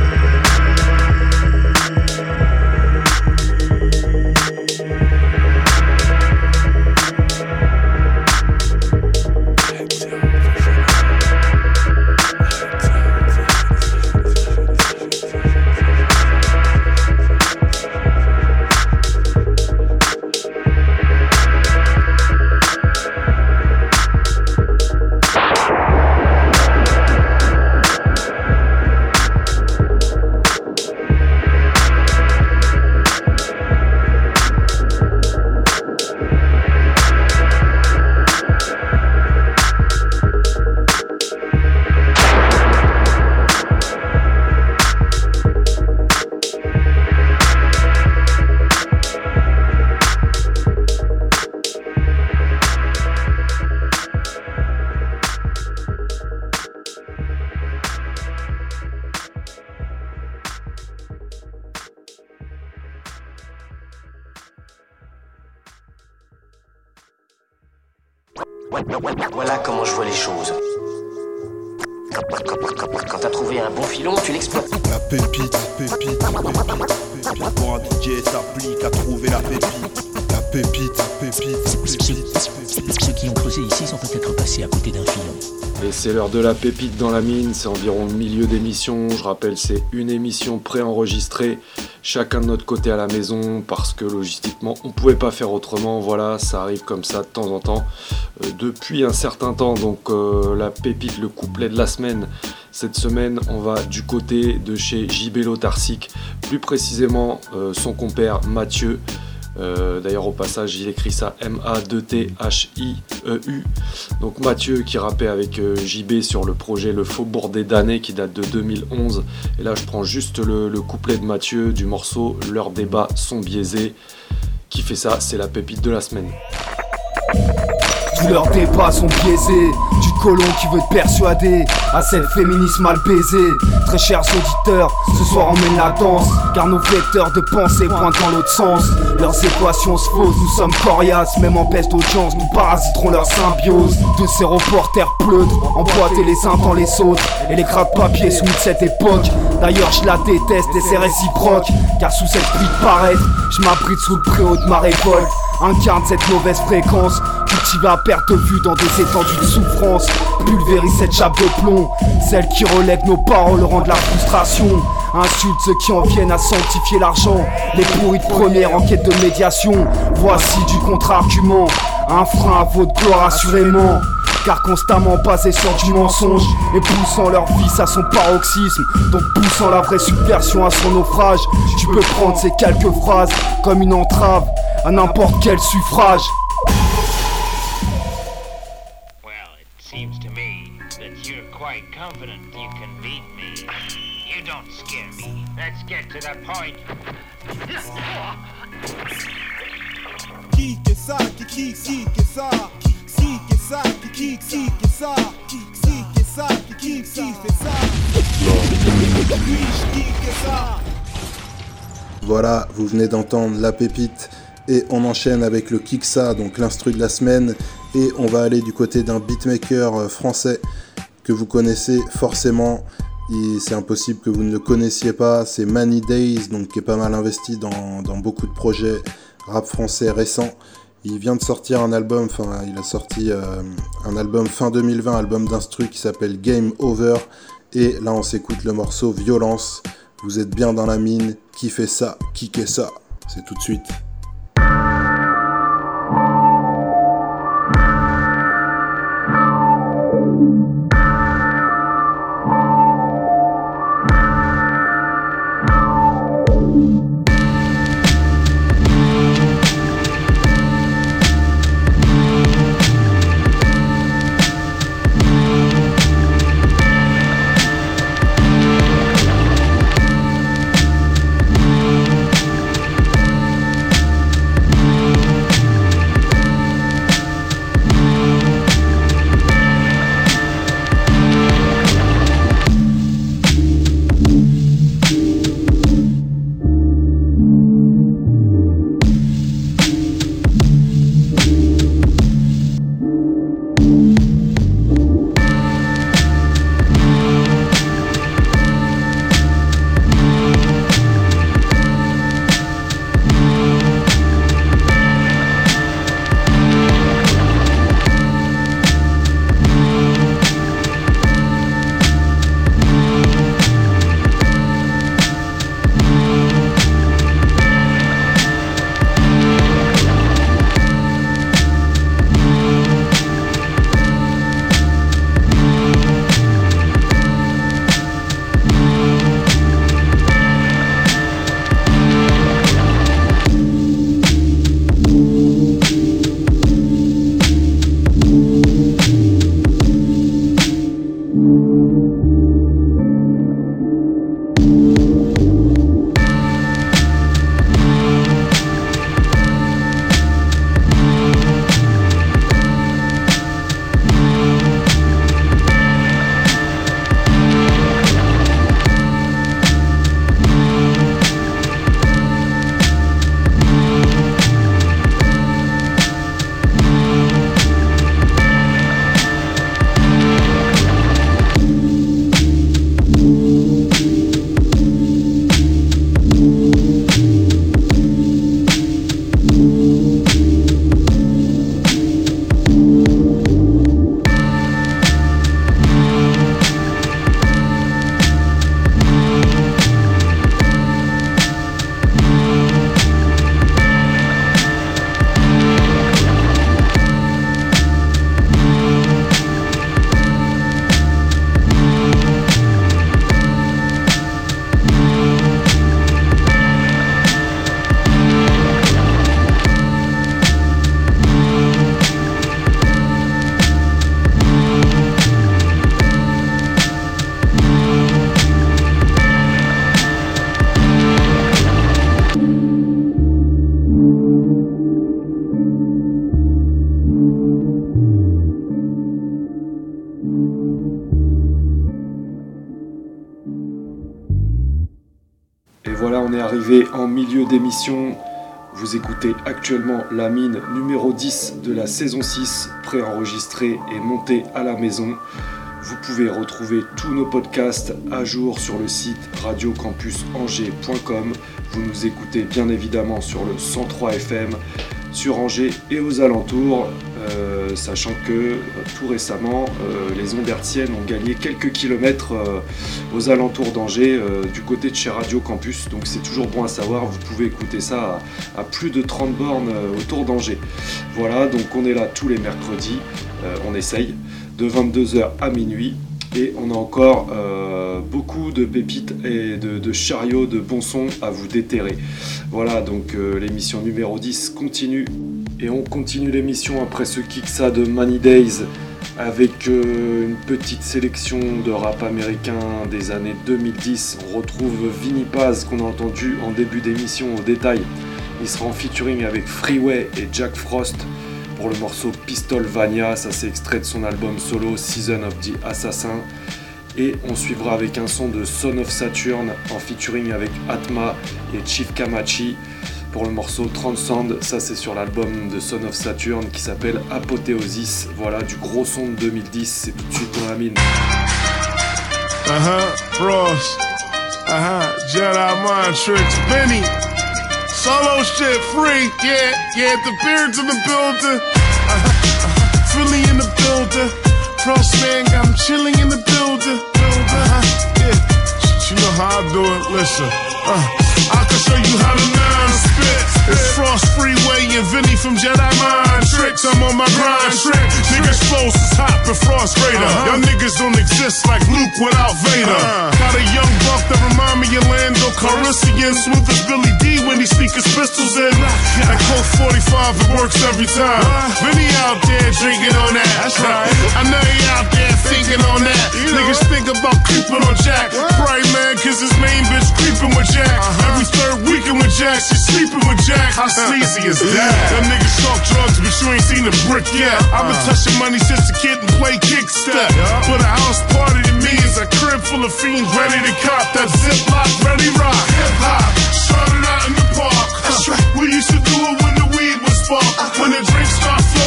de la pépite dans la mine, c'est environ le milieu d'émission. Je rappelle, c'est une émission préenregistrée, chacun de notre côté à la maison, parce que logistiquement, on pouvait pas faire autrement. Voilà, ça arrive comme ça de temps en temps, euh, depuis un certain temps. Donc, euh, la pépite, le couplet de la semaine. Cette semaine, on va du côté de chez Gibello Tarsic, plus précisément euh, son compère Mathieu. Euh, D'ailleurs, au passage, il écrit ça M-A-2-T-H-I-E-U. Donc Mathieu qui rappait avec euh, JB sur le projet Le Faubourg des damnés qui date de 2011. Et là, je prends juste le couplet de Mathieu du morceau Leurs débats sont biaisés. Qui fait ça C'est la pépite de la semaine. Tous leurs débats sont biaisés Du colon qui veut te persuader À cette féminisme mal baisé Très chers auditeurs, ce soir on mène la danse. Car nos vecteurs de pensée pointent dans l'autre sens. Leurs équations se faussent, nous sommes coriaces. Même en peste d'audience, nous parasiterons leur symbiose. De ces reporters pleutres, emboîtés les uns dans les autres. Et les de papier soumis de cette époque. D'ailleurs je la déteste et c'est réciproque. Car sous cette pluie de paraître, je m'abrite sous le préau de ma révolte. Incarne cette mauvaise fréquence Cultive à perte de vue dans des étendues de souffrance. Pulvérise cette chape de plomb. Celle qui relègue nos paroles rend la frustration. Insulte ceux qui en viennent à sanctifier l'argent. Les pourris de première enquête de médiation. Voici du contre-argument. Un frein à votre gloire assurément. Car constamment basés sur du mensonge et poussant leur vice à son paroxysme, donc poussant la vraie subversion à son naufrage. Tu peux prendre ces quelques phrases comme une entrave à n'importe quel suffrage. Voilà, vous venez d'entendre la pépite et on enchaîne avec le Kiksa, donc l'instru de la semaine, et on va aller du côté d'un beatmaker euh, français que vous connaissez forcément, c'est impossible que vous ne le connaissiez pas, c'est Many Days, donc qui est pas mal investi dans, dans beaucoup de projets rap français récents. Il vient de sortir un album, enfin il a sorti euh, un album fin 2020, album d'instru qui s'appelle Game Over. Et là on s'écoute le morceau Violence. Vous êtes bien dans la mine, qui fait ça, qui fait ça? C'est tout de suite. Vous écoutez actuellement la mine numéro 10 de la saison 6, préenregistrée et montée à la maison. Vous pouvez retrouver tous nos podcasts à jour sur le site radiocampusangers.com. Vous nous écoutez bien évidemment sur le 103 FM, sur Angers et aux alentours, euh, sachant que euh, tout récemment, euh, les ondes hertziennes ont gagné quelques kilomètres aux alentours d'Angers, du côté de chez Radio Campus. Donc c'est toujours bon à savoir, vous pouvez écouter ça à, à plus de 30 bornes autour d'Angers. Voilà, donc on est là tous les mercredis, on essaye, de 22h à minuit. Et on a encore euh, beaucoup de pépites et de, chariots de bons à vous déterrer. Voilà, donc euh, l'émission numéro 10 continue. Et on continue l'émission après ce kick ça de Money Days avec euh, une petite sélection de rap américain des années 2010. On retrouve Vinny Paz qu'on a entendu en début d'émission au détail. Il sera en featuring avec Freeway et Jack Frost pour le morceau Pistolvania. Ça c'est extrait de son album solo Season of the Assassin. Et on suivra avec un son de Son of Saturn en featuring avec Atma et Chief Kamachi pour le morceau Transcend. Ça c'est sur l'album de Son of Saturn qui s'appelle Apothéosis. Voilà du gros son de 2010. C'est tout de suite dans la mine. Uh huh, Frost. Uh huh, Jedi mind tricks. Benny. Solo shit free. Yeah, yeah, the beards in the building. Uh-huh, uh-huh. Philly in the building. Frost man him chilling in the building. Uh-huh, yeah. You know how I do it. Listen. Uh, I can show you how to nine spit. It's Frost Freeway and Vinnie from Jedi Mind Tricks. I'm on my grind trick. Niggas flows is hot but Frost greater. Y'all niggas don't exist like Luke without Vader. Got a young buck that remind me of Lando Calrissian. Smooth as Billy Dee when he speak his pistols in. That Colt 45, it works every time. Vinnie out there drinking on that. That's right. I know he out there thinking on that. Niggas think about creeping on Jack. Right, man, cause his main bitch creeping with Jack. Every third weekend with Jack, she sleeping with Jack. How sleazy is that? Them niggas talk drugs, but you ain't seen a brick yet. I've been touching money since a kid and play kick step. But a house party to me is a crib full of fiends ready to cop that ziplock, ready rock. Hip hop, started out in the park. That's right. We used to do it when the weed was spark. Uh-huh. When the drinks start flowing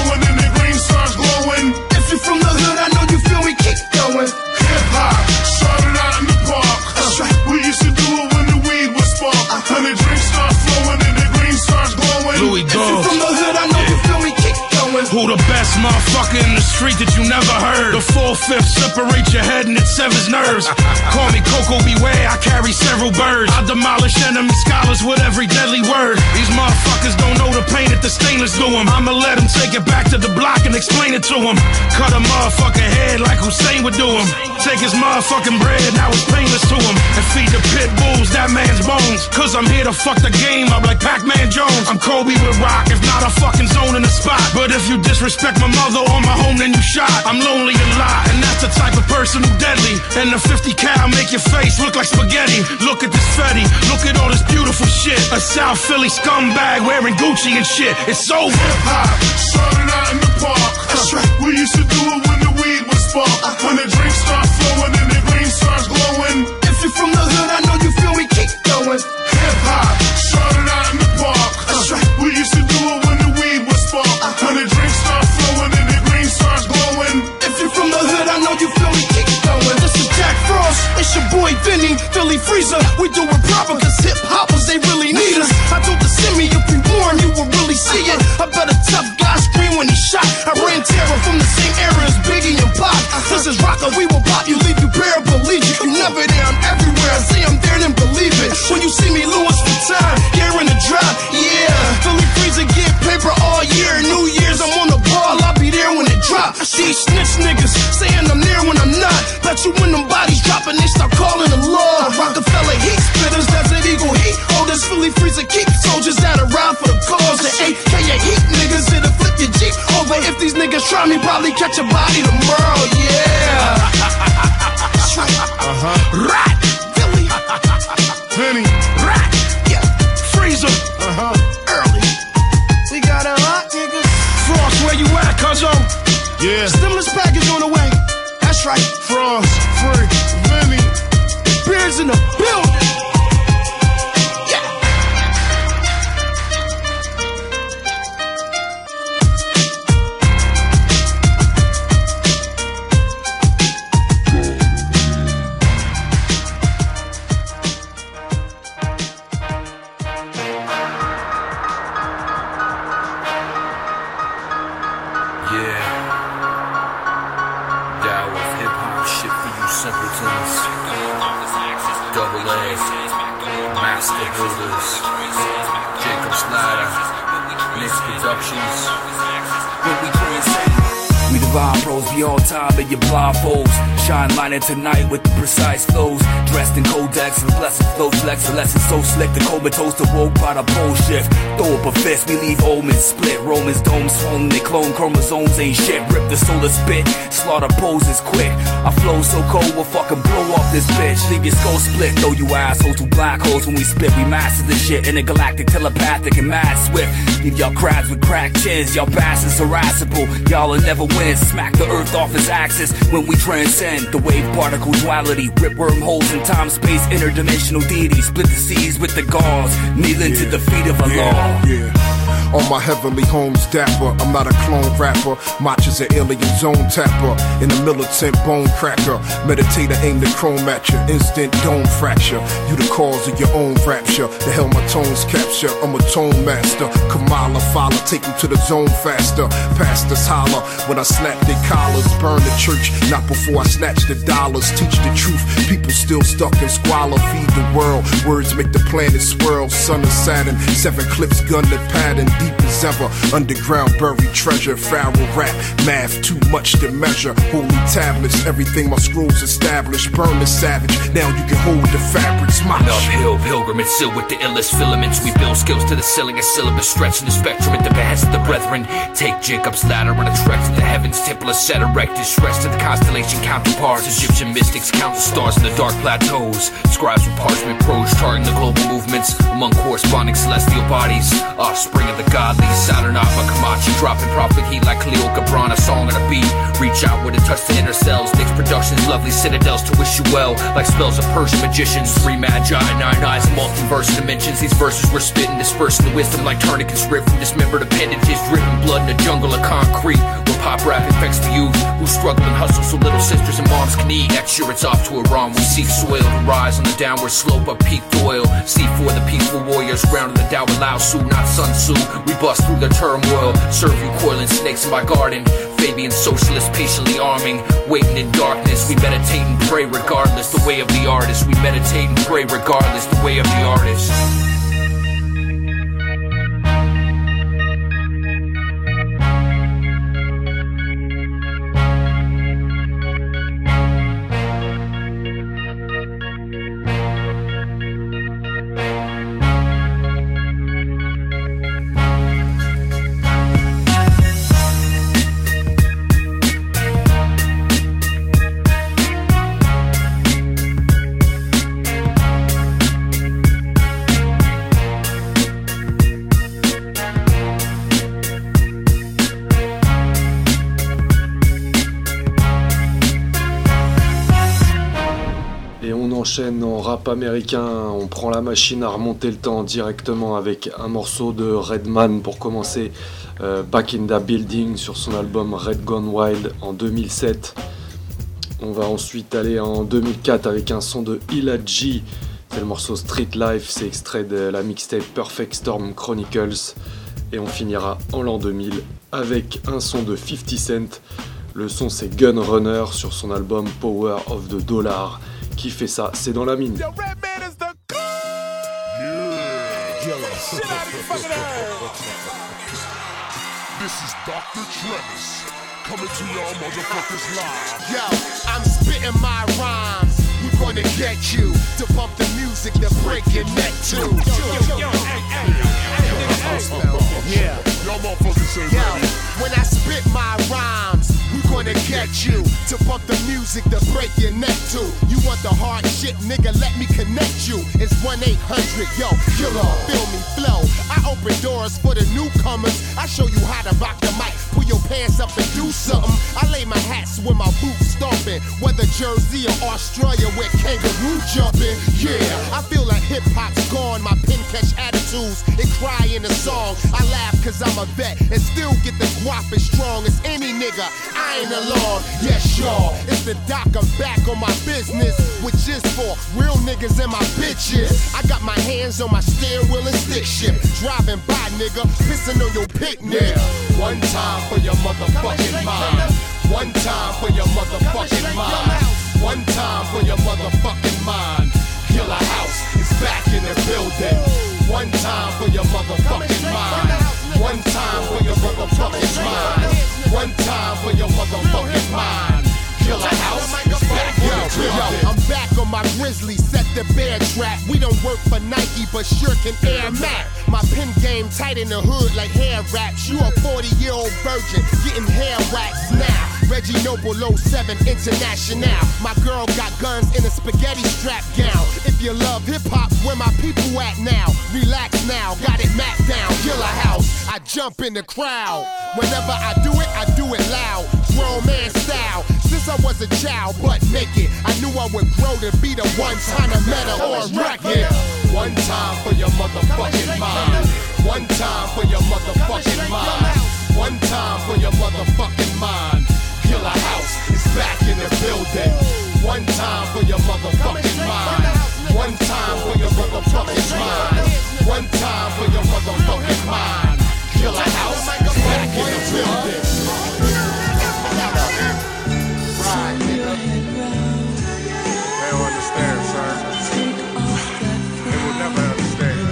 Who the best motherfucker in the street that you never heard? The full fifth separate your head and it severs nerves. Call me Coco Beware, I carry several birds. I demolish enemy scholars with every deadly word. These motherfuckers don't know the pain that the stainless do 'em. I'ma let 'em take it back to the block and explain it to 'em. Cut a motherfucking head like Hussein would do 'em. Take his motherfucking bread, now it's painless to him. And feed the pit bulls that man's bones. Cause I'm here to fuck the game up like Pac-Man Jones. I'm Kobe with rock, if not a fucking zone in the spot. But if you disrespect my mother or my home, then you shot. I'm lonely a lot, and that's the type of person who deadly. And the 50 cal make your face look like spaghetti. Look at this Fetty, look at all this beautiful shit. A South Philly scumbag wearing Gucci and shit. It's over. Hip hop, started out in the park. That's right. We used to do it when When the drink start flowing and the green starts glowing. If you're from the hood, I know you feel me. Keep going. Hip hop, started out in the park. That's right. We used to do it when the weed was spark. When the drink start flowing and the green starts glowing. If you're from the hood, I know you feel me. Keep going. This is Jack Frost. It's your boy Vinnie, Philly Freezer. We do it proper cause hip hoppers, they really need us. I told the semi if we warn, you will really see it. I bet a tough guy scream when he shot. I ran terror from the same era is rocker, we will pop you, leave you believe you. You never there, I'm everywhere. I say I'm there, then believe it. When you see me, Louis Vuitton, gear in the drop, yeah. Philly Freezer get paper all year. New Year's, I'm on the ball, I'll be there when it drop. These snitch niggas saying I'm there when I'm not. Bet you when them bodies drop and they start calling the law. Rockefeller heat spitters, Desert Eagle heat. This Philly Freezer keep soldiers that ride for the cause. Over. If these niggas try me, probably catch a body tomorrow, yeah. Uh-huh. Rat, Philly. Penny. Rat, yeah. Freezer. Uh-huh. Early. We got a lot, niggas. Frost, where you at, cuzzo? Yeah. Stimulus package on the way. That's right. Frost, free, Vinnie. Beers in the building. Beyond time in your blindfolds. Shine lining tonight with the precise flows. Dressed in codex and blessed flow flex. A lesson so slick the comatose to woke by the pole shift. Throw up a fist, we leave omens split. Romans domes swollen, they clone chromosomes ain't shit. Rip the solar spit, slaughter poses quick. I flow so cold, we'll fucking blow off this bitch. Leave your skull split, throw you assholes to black holes when we spit. We master the shit intergalactic, telepathic, and mad swift. Leave y'all crabs with cracked chins, y'all bastards harassable. Y'all will never win. Smack the earth off its axis when we transcend the wave particle duality. Rip wormholes in time space, interdimensional deity. Split the seas with the gauze, kneeling to the feet of a law. Yeah. On my heavenly home's dapper, I'm not a clone rapper. Matcha's an alien zone tapper. In a militant bone cracker. Meditator aim the chrome at you. Instant dome fracture. You the cause of your own rapture. The hell my tones capture. I'm a tone master. Kamala follow, take them to the zone faster. Pastors holler when I slap their collars. Burn the church, not before I snatch the dollars. Teach the truth. People still stuck in squalor. Feed the world. Words make the planet swirl. Sun of Saturn. Seven clips, gun the pattern deep as ever. Underground buried treasure, foul rap, math too much to measure. Holy tablets, everything my scrolls establish. Burn the savage, now you can hold the fabrics. My uphill pilgrimage, still with the illest filaments. We build skills to the ceiling, a syllabus stretching the spectrum at the behest of the brethren. Take Jacob's ladder on a trek to the heavens, temple is set erected, stress to the constellation counterparts. Egyptian mystics count the stars in the dark plateaus. Scribes with parchment prose charting the global movements among corresponding celestial bodies. Offspring of the godly, Saturn Alpha Kamachi, dropping prophet heat like Khalil Gibran, a song and a beat. Reach out with a touch to inner cells. Nick's Productions, lovely citadels to wish you well. Like spells of Persian magicians, three magi, nine eyes, multiverse dimensions. These verses we're spitting, dispersing the wisdom like tourniquets ripped from dismembered appendages, dripping blood in a jungle of concrete. Where pop rap infects the youth who struggle and hustle so little sisters and moms can eat. Next year it's off to Iran. We seek soil to rise on the downward slope of peaked oil. See for the peaceful warriors grounded in the Tao Lao Tzu, not Sun Tzu. We bust through the turmoil, serve you coiling snakes in my garden. Fabian socialists patiently arming, waiting in darkness. We meditate and pray regardless the way of the artist. We meditate and pray regardless the way of the artist. Américain, on prend la machine à remonter le temps directement avec un morceau de Redman pour commencer, euh, Back in the Building sur son album Red Gone Wild en 2007. On va ensuite aller en 2004 avec un son de Illa G, c'est le morceau Street Life, c'est extrait de la mixtape Perfect Storm Chronicles. Et on finira en l'an 2000 avec un son de 50 Cent. Le son c'est Gun Runner sur son album Power of the Dollar. Qui fait ça C'est dans la mine. This is Dr. Travis coming to y'all motherfuckers live. Yo, I'm spitting my rhymes. We gonna get you to bump the music to break your neck to. Yeah. Y'all motherfuckers ain't Yo, when I spit my rhymes, gonna get you to bump the music to break your neck to. You want the hard shit, nigga? Let me connect you. It's 1 800, yo, killer, feel me, flow. I open doors for the newcomers. I show you how to rock the mic. Pull your pants up and do something. I lay my hats with my boots stomping. Whether Jersey or Australia where kangaroo jumping. Yeah, I feel like hip hop's gone. My pin catch attitudes and cry in the song. I laugh cause I'm a vet and still get the guap as strong as any nigga. I ain't alone. Yes, y'all. It's the doc. I'm back on my business, which is for real niggas and my bitches. I got my hands on my steering wheel and stick shift. Driving by, nigga, pissing on your picnic. One time for your motherfucking mind. One time for your motherfucking mind. One time for your motherfucking mind. Gilla House is back in the building. One time for your motherfucking mind. One time for your motherfucking mind. One time for your motherfucking mind. House is back in the. Yo, I'm back on my grizzly, set the bear trap. We don't work for Nike, but sure can air Mac. My pin game tight in the hood like hair wraps. You a 40 year old virgin getting hair waxed now. Reggie Noble 07 International. My girl got guns in a spaghetti strap gown. If you love hip hop, where my people at now? Relax now, got it mapped down. Gilla House, I jump in the crowd. Whenever I do it, I do it loud. Grown man style. Since I was a child, but naked, I knew I would grow to be the one time to metal or record. One time for your motherfucking mind. One time for your motherfucking mind. One time for your motherfucking mind. Gilla House is back in the building. One time for your motherfucking mind. One time for your motherfucking mind. One time for your motherfucking mind. Gilla House is back in the building. They don't understand, sir. They will never understand.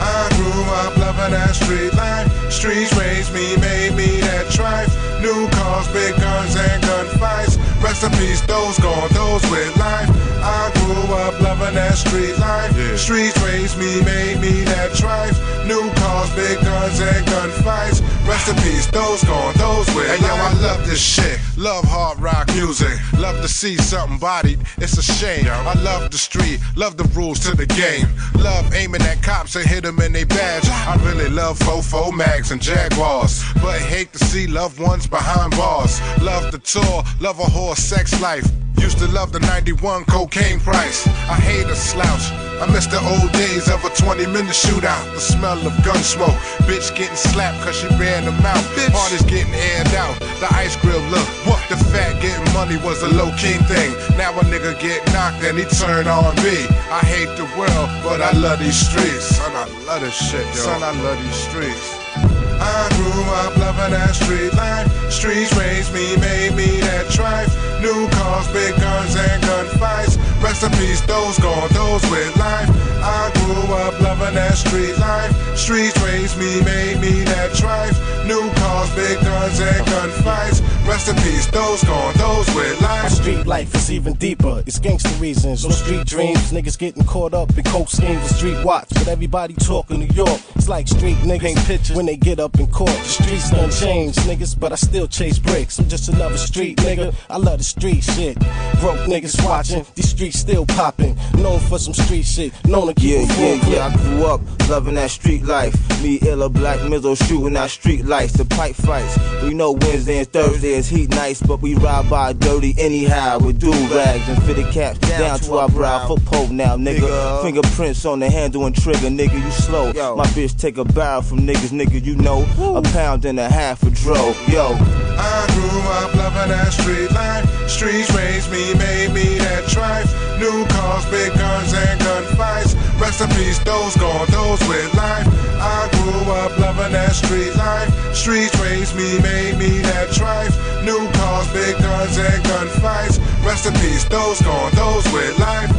I grew up loving that street life. Streets raised me, made me that trife. New cars, big guns, and gunfights. Rest in peace, those gone, those with life. I grew up loving that street life. Streets raised me, made me that trife. New cars, big guns, and gunfights. Rest in peace, those gone, those with Hey life. yo, I love this shit. Love hard rock music. Love to see something bodied. It's a shame. I love the street. Love the rules to the game. Love aiming at cops and hit them in their badge. I really love fofo mags and jaguars, but hate to see loved ones behind bars. Love the tour. Love a sex life. Used to love the 91 cocaine price. I hate a slouch. I miss the old days of a 20 minute shootout. The smell of gun smoke. Bitch getting slapped cause she ran them out. Bitch. Parties getting aired out. The ice grill look. What the fat getting money was a low key thing. Now a nigga get knocked and he turn on me. I hate the world, but I love these streets. Son, I love this shit, yo. Son, I love these streets. I grew up loving that street life. Streets raised me, made me that trife. New cars, big guns, and gunfights. Rest in peace, those gone, those with life. I grew up loving that street life. Streets raised me, made me that trife. New cars, big guns, and gunfights. Rest in peace, those gone, those with My life. street life is even deeper. It's gangster reasons, no street dreams. Niggas getting caught up in coke schemes and street watch. But everybody talking New York. It's like street niggas paint pictures when they get up in court. The streets done changed, niggas, but I still chase bricks. I'm just another street nigga. I love the street shit. Broke niggas watching, these streets still popping. Known for some street shit, known to keep Yeah, yeah, yeah. I grew up loving that street life. Me, illa, black middle, shooting out street lights. The pipe fights. We know Wednesday and Thursday is heat nights, but we ride by dirty anyhow with do rags and fitted caps down, to our brow. Foot pole now, nigga. Nigga. Fingerprints on the handle and trigger, nigga. You slow. My bitch take a barrel from niggas, nigga. You know a pound and a half of dro. Yo. I grew up loving that street life. Streets raised me, made me that trife. New cars, big guns, and gunfights. Rest in peace, those gone, those with life. I grew up loving that street life. Streets raised me, made me that trife. New cars, big guns, and gunfights. Rest in peace, those gone, those with life.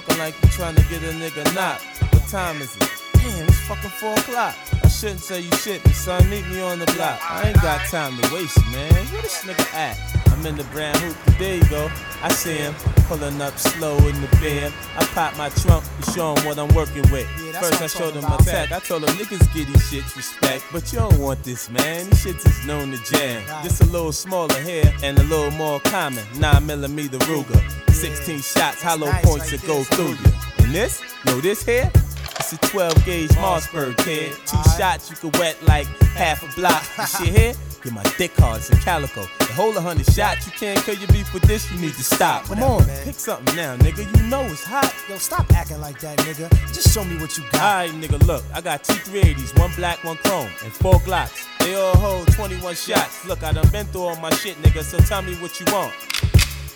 Talking like you trying to get a nigga knocked. What time is it? Damn, it's fucking 4 o'clock. I shouldn't say you shit me, son. Meet me on the block. I ain't got time to waste, man. Where this nigga at? I'm in the brown hoop, there you go. I see him pulling up slow in the bed. I pop my trunk to show him what I'm working with. that's First, I showed him my tech. I told him niggas get these shits respect, but you don't want this, man. These shits is known to jam. Just a little smaller here and a little more common. 9 millimeter Ruger. 16 shots, hollow points that go through you. And this? No, this here? It's a 12 gauge Mossberg kid. Two shots you can wet like half a block. You shit here? Get my dick it's a calico. The whole 100 shots, you can't kill your beef with this, you need to stop. Come on, man. Pick something now, nigga. You know it's hot. Yo, stop acting like that, nigga. Just show me what you got. Alright, nigga, look, I got two 380s, one black, one chrome, and four Glocks. They all hold 21 shots. Look, I done been through all my shit, nigga, so tell me what you want.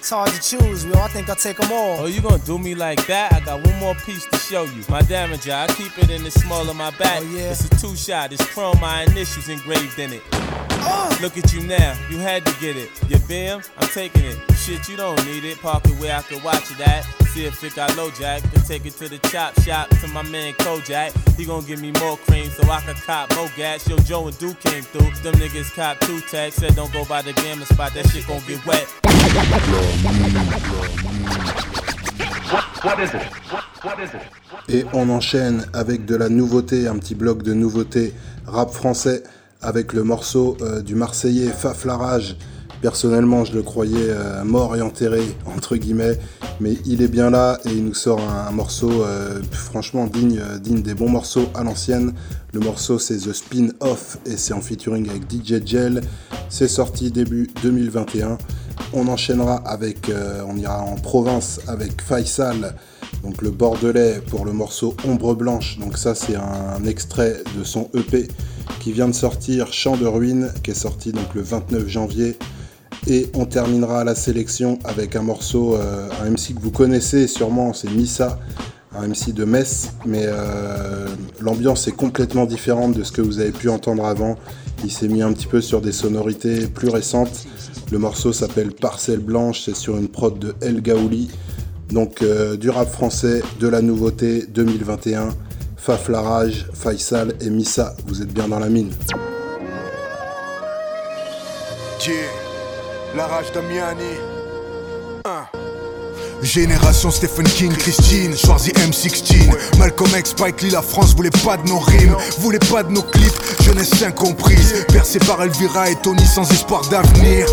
It's hard to choose, yo. I think I'll take them all. Oh, you gonna do me like that? I got one more piece to show you. My damager, I keep it in the small of my back. Oh, yeah? It's a two shot, it's chrome, my initials engraved in it. Oh. Look at you now, you had to get it. Your BM, I'm taking it. Shit, you don't need it. Park it where I can watch it at. See if it got low jack. Then take it to the chop shop to my man Kojak. He gon' give me more cream so I can cop more gas. Yo, Joe and Duke came through. Them niggas cop two tags. Said don't go by the gambling spot. That shit gon' get wet. Et on enchaîne avec de la nouveauté, un petit bloc de nouveauté rap français avec le morceau euh, du Marseillais Faf la Rage. Personnellement, je le croyais euh, mort et enterré, entre guillemets, mais il est bien là et il nous sort un, morceau euh, franchement digne, digne des bons morceaux à l'ancienne. Le morceau c'est The Spin Off et c'est en featuring avec DJ Gel. C'est sorti début 2021. On enchaînera avec, euh, on ira en province avec Faisal, donc le Bordelais pour le morceau Ombre Blanche. Donc ça c'est un, extrait de son EP qui vient de sortir, Chant de ruines, qui est sorti donc le 29 janvier. Et on terminera la sélection avec un morceau, euh, un MC que vous connaissez sûrement, c'est Missa, un MC de Metz, mais euh, l'ambiance est complètement différente de ce que vous avez pu entendre avant. Il s'est mis un petit peu sur des sonorités plus récentes. Le morceau s'appelle Parcelle Blanche, c'est sur une prod de El Gaouli. Donc euh, du rap français, de la nouveauté 2021, Faf la Rage, Faisal et Missa, vous êtes bien dans la mine. D'Amiani. Génération Stephen King, Christine, Schwarzy M16 Malcolm X, Spike Lee, la France voulait pas de nos rimes Voulait pas de nos clips, jeunesse incomprise Percé par Elvira et Tony sans espoir d'avenir.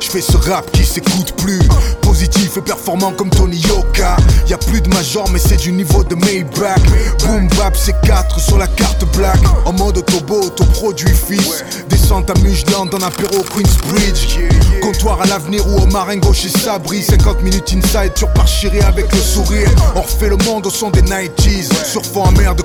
Je fais ce rap qui s'écoute plus. Positif et performant comme Tony Yoka. Y a plus de major mais c'est du niveau de Maybach. Boom bap c'est 4 sur la carte black. En mode autobo, autoproduit fils. Descente à Mujland en apéro Queensbridge Comptoir à l'avenir ou au gauche chez Sabri. 50 minutes inside sur Parchiré avec le sourire. On refait le monde au son des 90s Sur fond amer de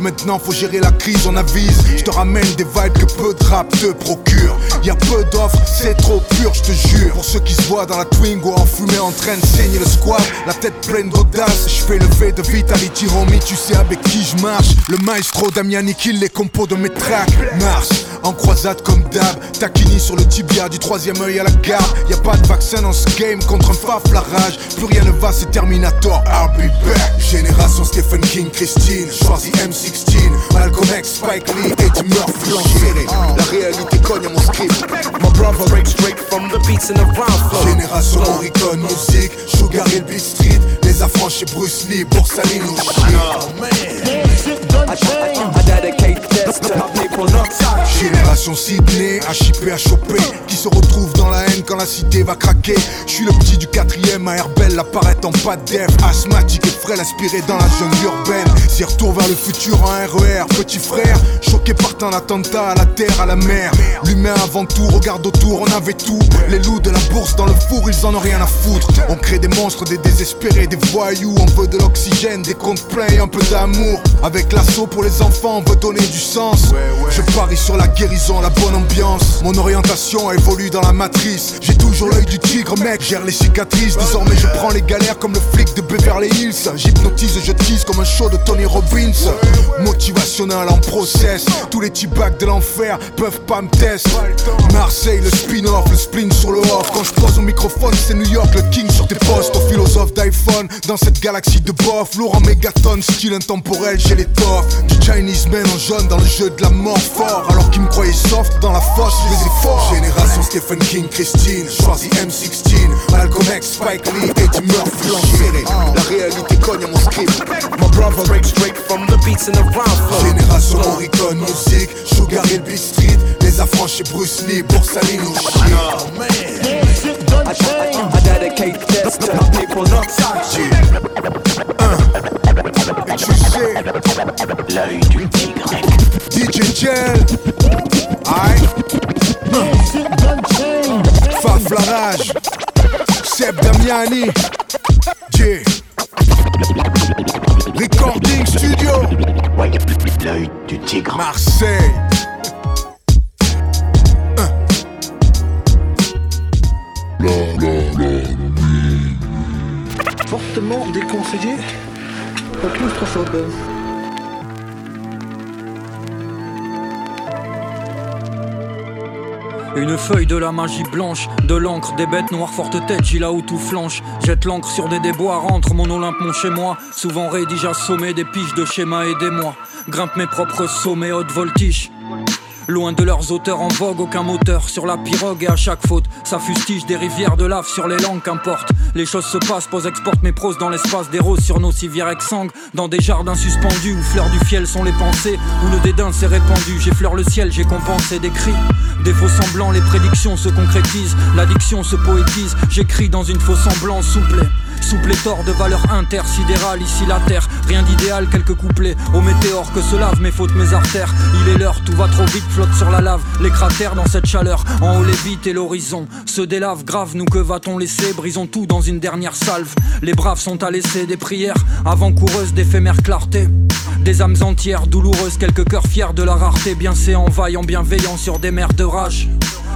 Maintenant faut gérer la crise on avise. Je te ramène des vibes que peu de rap te procure. Y a peu d'offres c'est trop pur je te jure. Pour ceux qui se voient dans la Twingo enfumée en train de saigner le squat. La tête pleine d'audace Je fais le V de Vitality homie. Tu sais avec qui je marche. Le maestro Damiani kill les compos de mes tracks. Mars en croisade comme d'hab. Taquini sur le tibia du troisième œil à la garde y a pas de vaccin dans ce game contre un faf la rage. Plus rien ne va c'est Terminator I'll be back. Génération Stephen King Christine Schwarzy M16 Malcolm X Spike Lee Eddie Murphy L'enchéré La réalité cogne à mon script. My brother breaks straight from the beats in the round flow. Génération Oricon Music Sugar Hill Beat Street Les affranchis Bruce Lee outside. Génération Sydney, à chipper, à choper Qui se retrouve dans la haine quand la cité va craquer. Je suis le petit du quatrième à Herbel apparaît en pas Asthmatique et frêle inspiré dans la jungle urbaine. C'est retour vers le futur en RER Petit frère, choqué par tant d'attentats à la terre, à la mer. L'humain avant tout, regarde autour, on avait tout. Les loups de la bourse dans le four, ils en ont rien à foutre. On crée des monstres, des désespérés, des voyous On veut de l'oxygène, des comptes pleins et un peu d'amour. Avec l'assaut pour les enfants, on veut donner du sens. Je parie sur la guérison, la bonne ambiance. Mon orientation évolue dans la matrice. J'ai toujours l'œil du tigre mec, gère les cicatrices. Désormais je prends les galères comme le flic de Beverly Hills. J'hypnotise, je tease comme un show de Tony Robbins. Motivationnel en process. Tous les T-bags de l'enfer peuvent pas me test. Marseille, le spin-off, le spleen sur le off. Quand je pose au microphone, c'est New York, le king sur tes postes. Au philo philosophe d'iPhone dans cette galaxie de bof. Lourd en mégatonne, style intemporel, j'ai l'étoffe. Du Chinese man en jaune dans le jeu de la mort fort. Alors qu'ils me croyaient soft dans la fosse, je les ai forts. Génération Stephen King, Christine, choisis M16. Malcolm X, Spike Lee, Eddie Murphy, l'enferré. La réalité cogne à mon script. My brother breaks straight from the beats and the rhyme flow. Génération Morricone, musique, Sugar Hill Beat Street. Les affranchis Bruce Lee, Boursalino, shit. I, I, I dedicate this to people not touching. Et tu sais, L'œil du tigre. DJ Gel, aïe, Faf la rage, Seb Damiani, J. Recording Studio, L'œil du tigre. Marseille. Fortement déconseillé aux claustrophobes. Une feuille de la magie blanche, de l'encre, des bêtes noires forte tête, j'y là où tout flanche. Jette l'encre sur des déboires, entre mon Olympe, mon chez moi. Souvent rédige assommé des piges de schémas, aidez-moi. Grimpe mes propres sommets, haute voltige. Loin de leurs auteurs en vogue, aucun moteur sur la pirogue et à chaque faute, ça fustige des rivières de lave sur les langues, qu'importe. Les choses se passent, pose exporte mes proses dans l'espace, des roses sur nos civières exsangues, dans des jardins suspendus où fleurs du fiel sont les pensées, où le dédain s'est répandu. J'effleure le ciel, j'ai compensé des cris, des faux semblants, les prédictions se concrétisent, l'addiction se poétise. J'écris dans une faux semblance souple. Sous pléthore de valeurs intersidérales, ici la terre, rien d'idéal, quelques couplets au météore que se lavent mes fautes, mes artères. Il est l'heure, tout va trop vite, flotte sur la lave, les cratères dans cette chaleur, en haut les vites et l'horizon se délave grave, nous que va-t-on laisser? Brisons tout dans une dernière salve. Les braves sont à laisser des prières avant-coureuses d'éphémère clarté. Des âmes entières, douloureuses, quelques cœurs fiers de la rareté, bien séants, vaillants, bienveillants sur des mers de rage.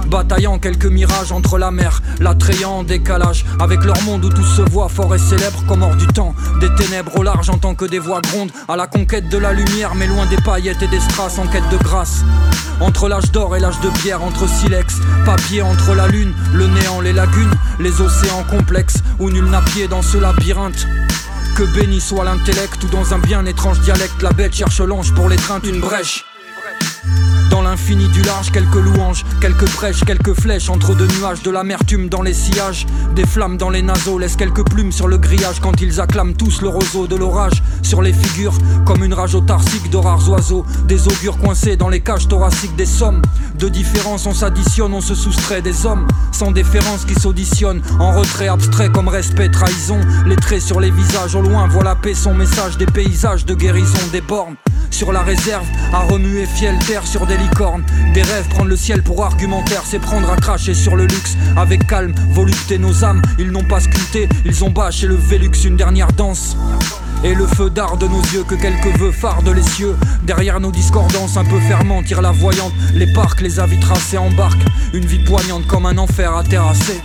Bataillant quelques mirages entre la mer, l'attrayant en décalage Avec leur monde où tout se voit fort et célèbre comme hors du temps. Des ténèbres au large en tant que des voix grondent À la conquête de la lumière mais loin des paillettes et des strass en quête de grâce. Entre l'âge d'or et l'âge de pierre, entre silex, papier entre la lune Le néant, les lagunes, les océans complexes Où nul n'a pied dans ce labyrinthe. Que béni soit l'intellect ou dans un bien étrange dialecte La bête cherche l'ange pour l'étreinte une brèche l'infini du large, quelques louanges, quelques brèches, quelques flèches entre deux nuages, de l'amertume dans les sillages, des flammes dans les naseaux, laissent quelques plumes sur le grillage quand ils acclament tous le roseau de l'orage sur les figures, comme une rage autarcique de rares oiseaux, des augures coincés dans les cages thoraciques des sommes. De différence, on s'additionne, on se soustrait des hommes, sans déférence qui s'auditionnent, en retrait abstrait comme respect, trahison, les traits sur les visages au loin, voient la paix, son message des paysages de guérison des bornes. Sur la réserve, à remuer fiel terre sur des licornes. Des rêves, prendre le ciel pour argumentaire, c'est prendre à cracher sur le luxe. Avec calme, volupté nos âmes, ils n'ont pas sculpté, ils ont bâché le Vélux, une dernière danse. Et le feu d'art de nos yeux que quelques vœux fardent les cieux Derrière nos discordances un peu ferments tire la voyante Les parcs, les avis tracés embarquent Une vie poignante comme un enfer à terrasser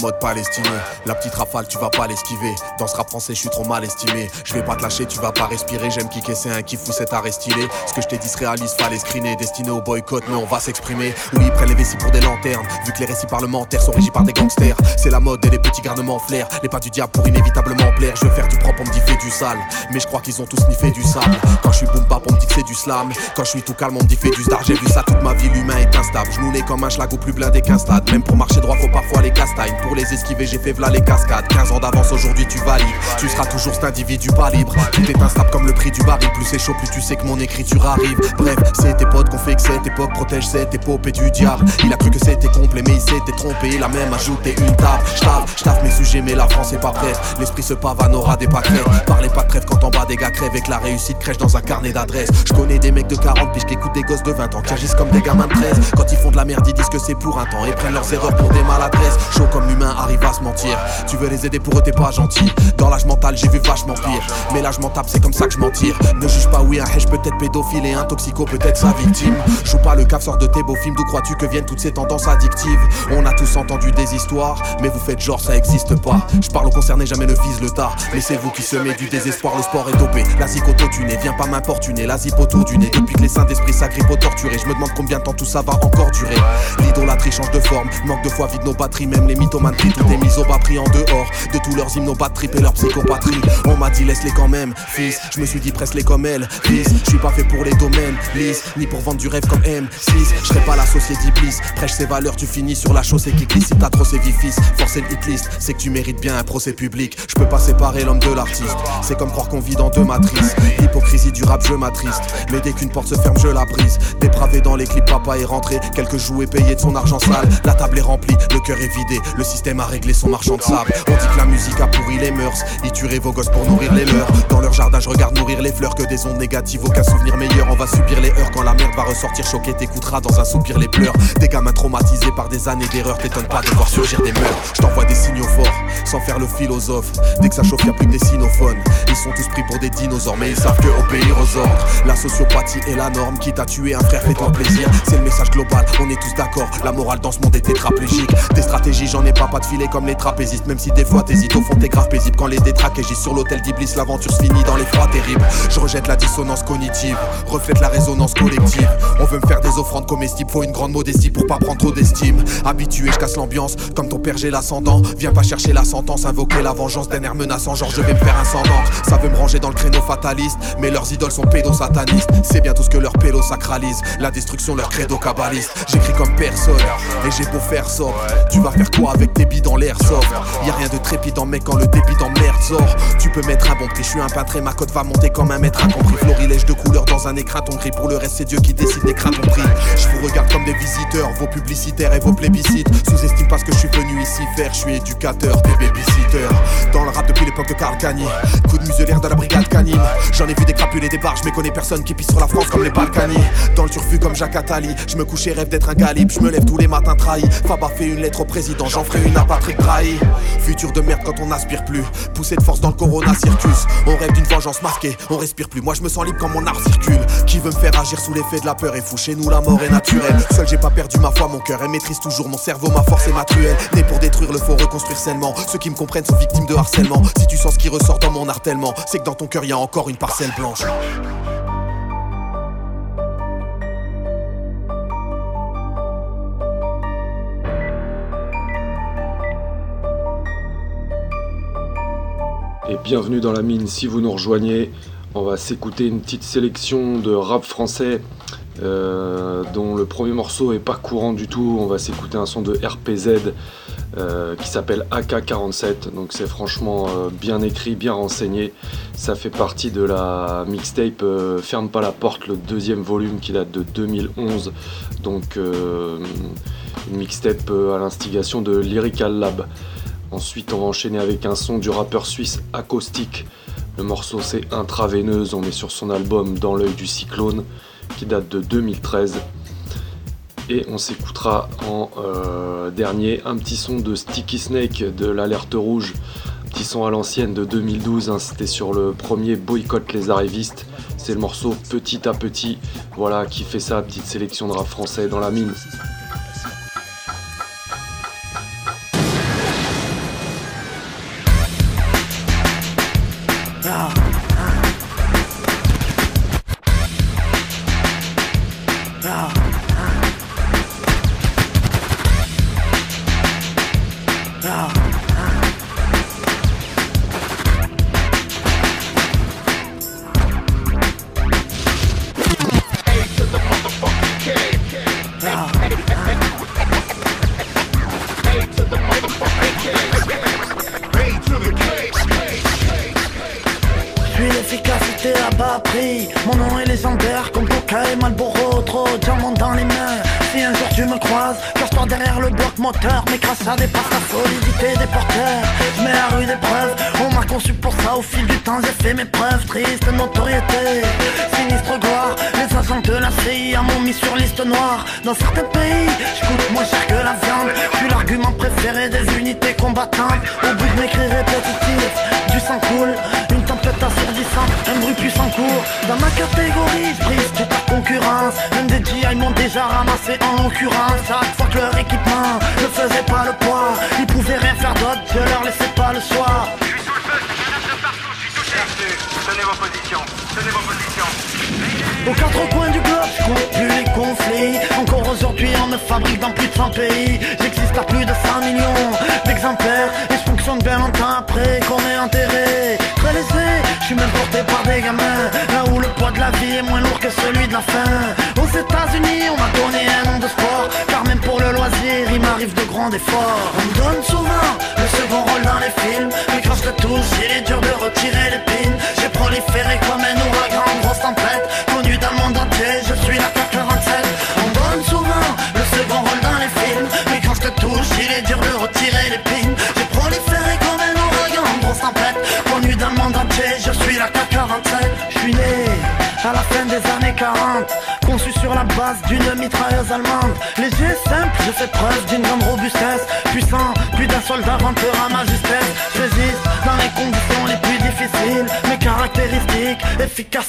mode palestinien. La petite rafale, tu vas pas l'esquiver. Dans ce rap français, je suis trop mal estimé. Je vais pas te lâcher, tu vas pas respirer. J'aime kicker, c'est un kiff ou c'est stylé. Ce que je t'ai dit se réalise, fallait screener. Destiné au boycott, mais on va s'exprimer. Oui, ils prennent les vessies pour des lanternes. Vu que les récits parlementaires sont régis par des gangsters. C'est la mode et les petits garnements flair. Les pas du diable pour inévitablement plaire. Je veux faire du propre, on me dit fais du sale. Mais je crois qu'ils ont tous sniffé du sable. Quand je suis boom bap, on me dit que c'est du slam. Quand je suis tout calme, on me dit fais du star. J'ai vu ça toute ma vie, l'humain est instable. Je comme un schlag plus blindé 15 stades. Même pour marcher droit, faut parfois les castagnes. Pour les esquiver, j'ai fait v'là les cascades. 15 ans d'avance, aujourd'hui tu valides. Tu seras toujours cet individu pas libre. Tout est instable comme le prix du baril. Plus c'est chaud, plus tu sais que mon écriture arrive. Bref, c'est tes potes qu'on fait que cette époque protège cette épopée du diable. Il a cru que c'était complet, mais il s'était trompé. Il a même ajouté une table. J'taffe, j'taffe mes sujets, mais la France est pas prête. L'esprit se pavane, aura des pâquerettes. Parlez pas de trêve quand en bas des gars crèvent. Et que la réussite crèche dans un carnet d'adresses. Je connais des mecs de 40 piges qui écoutent des gosses de 20 ans qui agissent comme des gamins de 13. Quand ils font de la merde, ils disent que c'est pour un temps et prennent leurs erreurs pour des maladresses. Chaud comme arrive à se mentir. Tu veux les aider pour eux, t'es pas gentil. Dans l'âge mental, j'ai vu vachement pire. Mais là, je m'en tape, c'est comme ça que je m'en tire. Ne juge pas, oui, un hesh peut-être pédophile et un toxico peut-être sa victime. Joue pas le caf, sort de tes beaux films. D'où crois-tu que viennent toutes ces tendances addictives? On a tous entendu des histoires, mais vous faites genre ça existe pas. Je parle aux concernés, jamais ne vise le tas. Mais c'est vous qui semez du désespoir, le sport est dopé. La zicoto-tunée, viens pas m'importuner. La zip autour du nez. Depuis que les saints d'esprit s'agrippent au torturé, je me demande combien de temps tout ça va encore durer. L'idolâtrie change de forme, manque de foi, vide nos batteries, même les mythomanes trient, tout est mis au bas pris en dehors. De tous leurs hymnes, nos bas trip et leur psychopatrie. On m'a dit laisse-les quand même, fils. Je me suis dit presse-les comme elle, fils. Je suis pas fait pour les domaines, lisse, ni pour vendre du rêve comme M6. Je serai pas l'associé d'Iblis, prêche ses valeurs, tu finis sur la chaussée qui glisse. Si t'as trop ses fils, forcer le hitlist, c'est que tu mérites bien un procès public. Je peux pas séparer l'homme de l'artiste, c'est comme croire qu'on vit dans deux matrices. L'hypocrisie du rap, je m'attriste, mais dès qu'une porte se ferme, je la brise. Dépravé dans les clips, papa est rentré, quelques jouets payés de son argent sale. La table est remplie, le cœur est vidé, le système a réglé son marchand de sable. On dit que la musique a pourri les mœurs, y tuerait vos gosses pour nourrir les leurs. Dans leur jardin, je regarde nourrir les fleurs, que des ondes négatives, aucun souvenir meilleur. On va subir les heures quand la merde va ressortir choquée, t'écouteras dans un soupir les pleurs. Des gamins traumatisés par des années d'erreurs, t'étonne pas de voir surgir des mœurs. Je t'envoie des signaux forts, sans faire le philosophe. Dès que ça chauffe, y'a plus que des sinophones. Ils sont tous pris pour des dinosaures, mais ils savent que obéir aux ordres. La sociopathie est la norme, qui t'a tué un frère, fais-toi plaisir. C'est le message global, on est tous d'accord. La morale dans ce monde est tétraplégique. Des stratégies, j'en ai pas, pas de filet comme les trapézistes. Même si des fois t'hésites, au fond t'es grave paisible. Quand les détraques agissent sur l'hôtel d'Iblis, l'aventure se finit dans les froids terribles. Je rejette la dissonance cognitive, reflète la résonance collective. On veut me faire des offrandes comestibles, faut une grande modestie pour pas prendre trop d'estime. Habitué, je casse l'ambiance, comme ton père j'ai l'ascendant. Viens pas chercher la sentence, invoquer la vengeance d'un air menaçant, genre je vais me faire d'encre. Ça veut me ranger dans le créneau fataliste, mais leurs idoles sont pédosatanistes. C'est bien tout ce que leur pélo sacralise, la destruction leur credo kabbaliste. J'écris comme personne, et j'ai beau faire sort. Tu vas faire quoi avec tes billes dans l'air soft Y a rien de trépidant, mec, quand le débit en merde sort. Tu peux mettre un bon prix, je suis un peintre et ma cote va monter comme un maître incompris. Florilège de couleurs dans un écran, ton gris. Pour le reste, c'est Dieu qui décide, n'écran ton prix. Je vous regarde comme des visiteurs, vos publicitaires et vos plébiscites. Sous-estime pas ce que je suis venu ici faire, je suis éducateur, des babysitters. Dans le rap depuis l'époque de Carl Cagny. Coup de muselière de la brigade canine. J'en ai vu des crapules et des barres, je me connais personne qui pisse sur la France comme les Balkany. Dans le turfu comme Jacques Attali, je me couche et rêve d'être un galib. Je me lève tous les matins trahi. Fab a fait une lettre au président, j'en ferai une à Patrick Trahi. Futur de merde quand on n'aspire plus. Poussé de force dans le Corona Circus. On rêve d'une vengeance masquée, on respire plus. Moi je me sens libre quand mon art circule. Qui veut me faire agir sous l'effet de la peur est fou. Chez nous la mort est naturelle. Seul j'ai pas perdu ma foi, mon cœur. Elle maîtrise toujours mon cerveau, ma force et ma truelle. Né pour détruire le faut reconstruire sainement. Ceux qui me comprennent sont victimes de harcèlement. Si tu sens ce qui ressort dans mon hartèlement, c'est que dans ton cœur y a encore une parcelle blanche. Et bienvenue dans la mine si vous nous rejoignez. On va s'écouter une petite sélection de rap français euh, dont le premier morceau est pas courant du tout. On va s'écouter un son de RPZ euh, qui s'appelle AK47. Donc c'est franchement euh, bien écrit, bien renseigné. Ça fait partie de la mixtape Ferme pas la porte, le deuxième volume qui date de 2011. Donc une mixtape à l'instigation de Lyrical Lab. Ensuite, on va enchaîner avec un son du rappeur suisse Acoustic. Le morceau c'est Intraveineuse, on est sur son album Dans l'œil du cyclone qui date de 2013. Et on s'écoutera en euh, dernier un petit son de Sticky Snake de l'Alerte Rouge. Petit son à l'ancienne de 2012, hein. c'était sur le premier Boycott les arrivistes. C'est le morceau Petit à Petit, voilà, qui fait sa petite sélection de rap français dans la mine.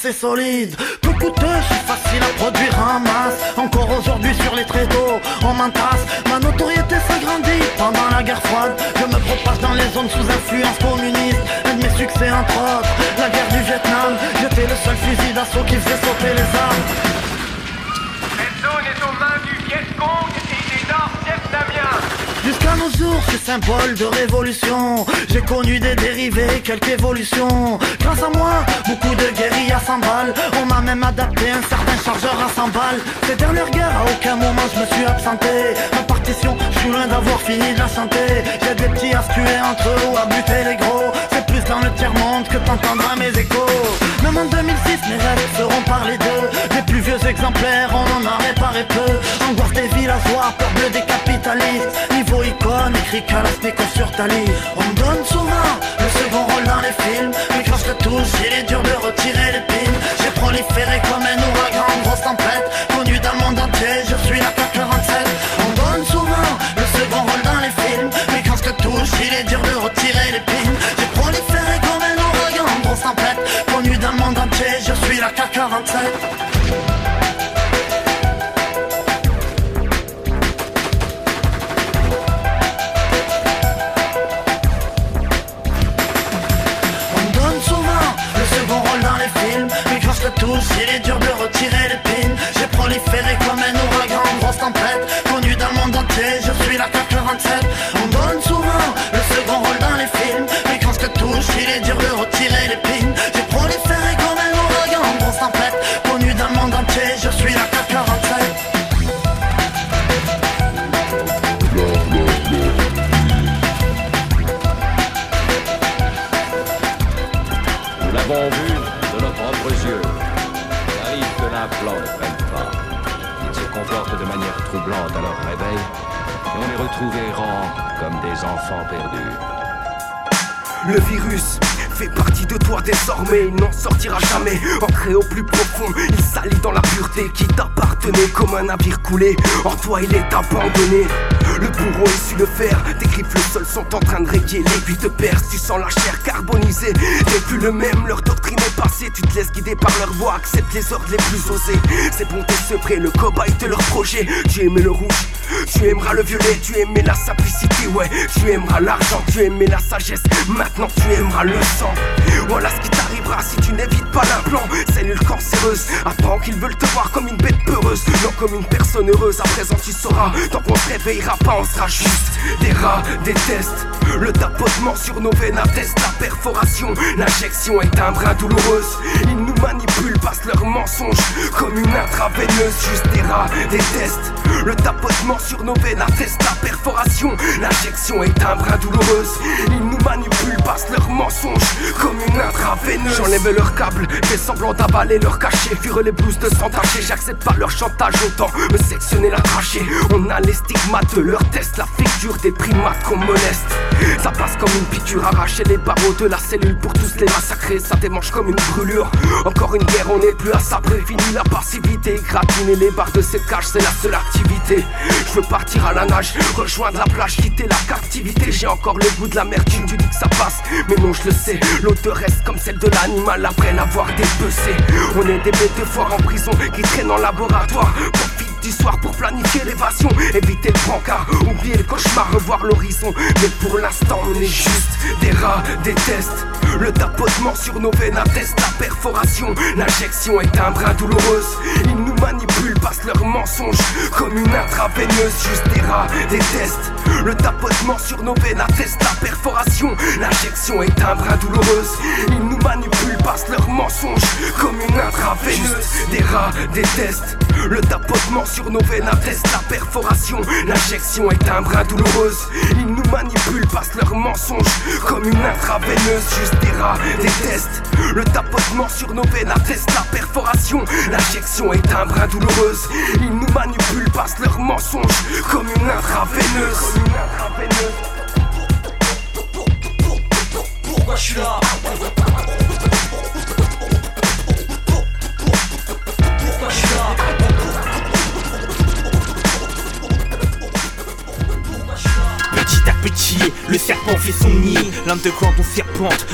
Efficaces et solides Peu coûteux, facile à produire en masse. Encore aujourd'hui sur les tréteaux, on m'entasse. Ma notoriété s'agrandit pendant la guerre froide. Je me propage dans les zones sous influence communiste. Un de mes succès entre autres, la guerre du Vietnam. J'étais le seul fusil d'assaut qui faisait sauter les armes Cette zone est aux mains du Viet Cong et des Nord-Vietnamiens. Jusqu'à nos jours, suis symbole de révolution. J'ai connu des dérivés, quelques évolutions. Grâce à moi, beaucoup de guérillas s'emballent. On m'a même adapté un certain chargeur à 100 balles. Ces dernières guerres, à aucun moment je me suis absenté. Ma partition, je suis loin d'avoir fini de la chanter. J'ai des petits à se tuer entre eux à buter les gros. Plus dans le tiers-monde que t'entendras mes échos. Même en 2006, mes rêves seront parlés d'eux. Les plus vieux exemplaires, on en a réparé peu. Angoisse des villageois, peur bleue des capitalistes. Niveau icône, écrit Kalashnikov sur ta liste. On me donne souvent le second rôle dans les films. Mais quand je touche, il est dur de retirer l'épine. J'ai proliféré comme un ouragan en grosse tempête. Connu dans le monde entier, je suis la K47. On donne souvent le second rôle dans les films Mais grâce à tous, il est et on les retrouve errants comme des enfants perdus. Le virus fait partie de toi désormais, il n'en sortira jamais. Ancré au plus profond, il s'allie dans la pureté qui t'appartenait comme un navire coulé. En toi, il est abandonné. Le bourreau est su le faire, tes griffes le sol sont en train de rayer. L'aiguille te perce, tu sens la chair carbonisée. T'es plus le même, leur doctrine est passée. Tu te laisses guider par leur voix, accepte les ordres les plus osés. C'est bon, t'es sevré, le cobaye de leur projet. Tu aimais le rouge, tu aimeras le violet, tu aimais la simplicité, ouais. Tu aimeras l'argent, tu aimais la sagesse. Maintenant, tu aimeras le sang. Voilà ce qui si tu n'évites pas l'implant. Cellule cancéreuse, apprends qu'ils veulent te voir comme une bête peureuse, non comme une personne heureuse. À présent, tu sauras, tant qu'on se réveillera pas, on sera juste des rats, des tests. Le tapotement sur nos veines atteste la perforation. L'injection est un brin douloureuse. Ils nous manipulent, passent leurs mensonges comme une intraveineuse. Juste des rats, des tests. Le tapotement sur nos veines atteste la perforation. L'injection est un brin douloureuse. Ils nous manipulent, passent leurs mensonges comme une intraveineuse. J'enlève leur câble, fais semblant d'avaler leur cachet. Fuir les blouses de s'entacher, j'accepte pas leur chantage. Autant me sectionner la trachée. On a les stigmates de leur test, la figure des primates qu'on moleste. Ça passe comme une piqûre, arracher les barreaux de la cellule pour tous les massacrer. Ça démange comme une brûlure. Encore une guerre, on n'est plus à sabrer. Fini la passivité, gratiner les barres de ces cages, c'est la seule activité. Je veux partir à la nage, rejoindre la plage, quitter la captivité. J'ai encore le goût de la merde, tu dis que ça passe. Mais non, je le sais, l'odeur reste comme celle de l'animal après l'avoir dépecé. On est des bêtes de en prison qui traînent en laboratoire. Profite du soir pour planifier l'évasion, éviter le brancard, oublier le cauchemar, revoir l'horizon. Mais pour l'instant, on est juste des rats, des tests. Le tapotement sur nos veines atteste la perforation. L'injection est un brin douloureuse. Ils nous manipulent, passent leurs mensonges comme une intraveineuse. Juste des rats, des tests. Le tapotement sur nos veines atteste la perforation. L'injection est un brin douloureuse. Ils nous manipulent, passent leurs mensonges comme une intraveineuse. Des rats, des tests. Le tapotement sur nos veines atteste la perforation. L'injection est un brin douloureuse. Ils nous manipulent, passent leurs mensonges comme une intraveineuse. Juste des rats, des tests. Le tapotement sur nos veines atteste la perforation. L'injection est un brin douloureuse. Ils nous manipulent, passent leurs mensonges comme une intraveineuse. Comme une intraveineuse. Pourquoi je là? Pourquoi je là? Petit, le serpent fait son nid. L'underground on serpente,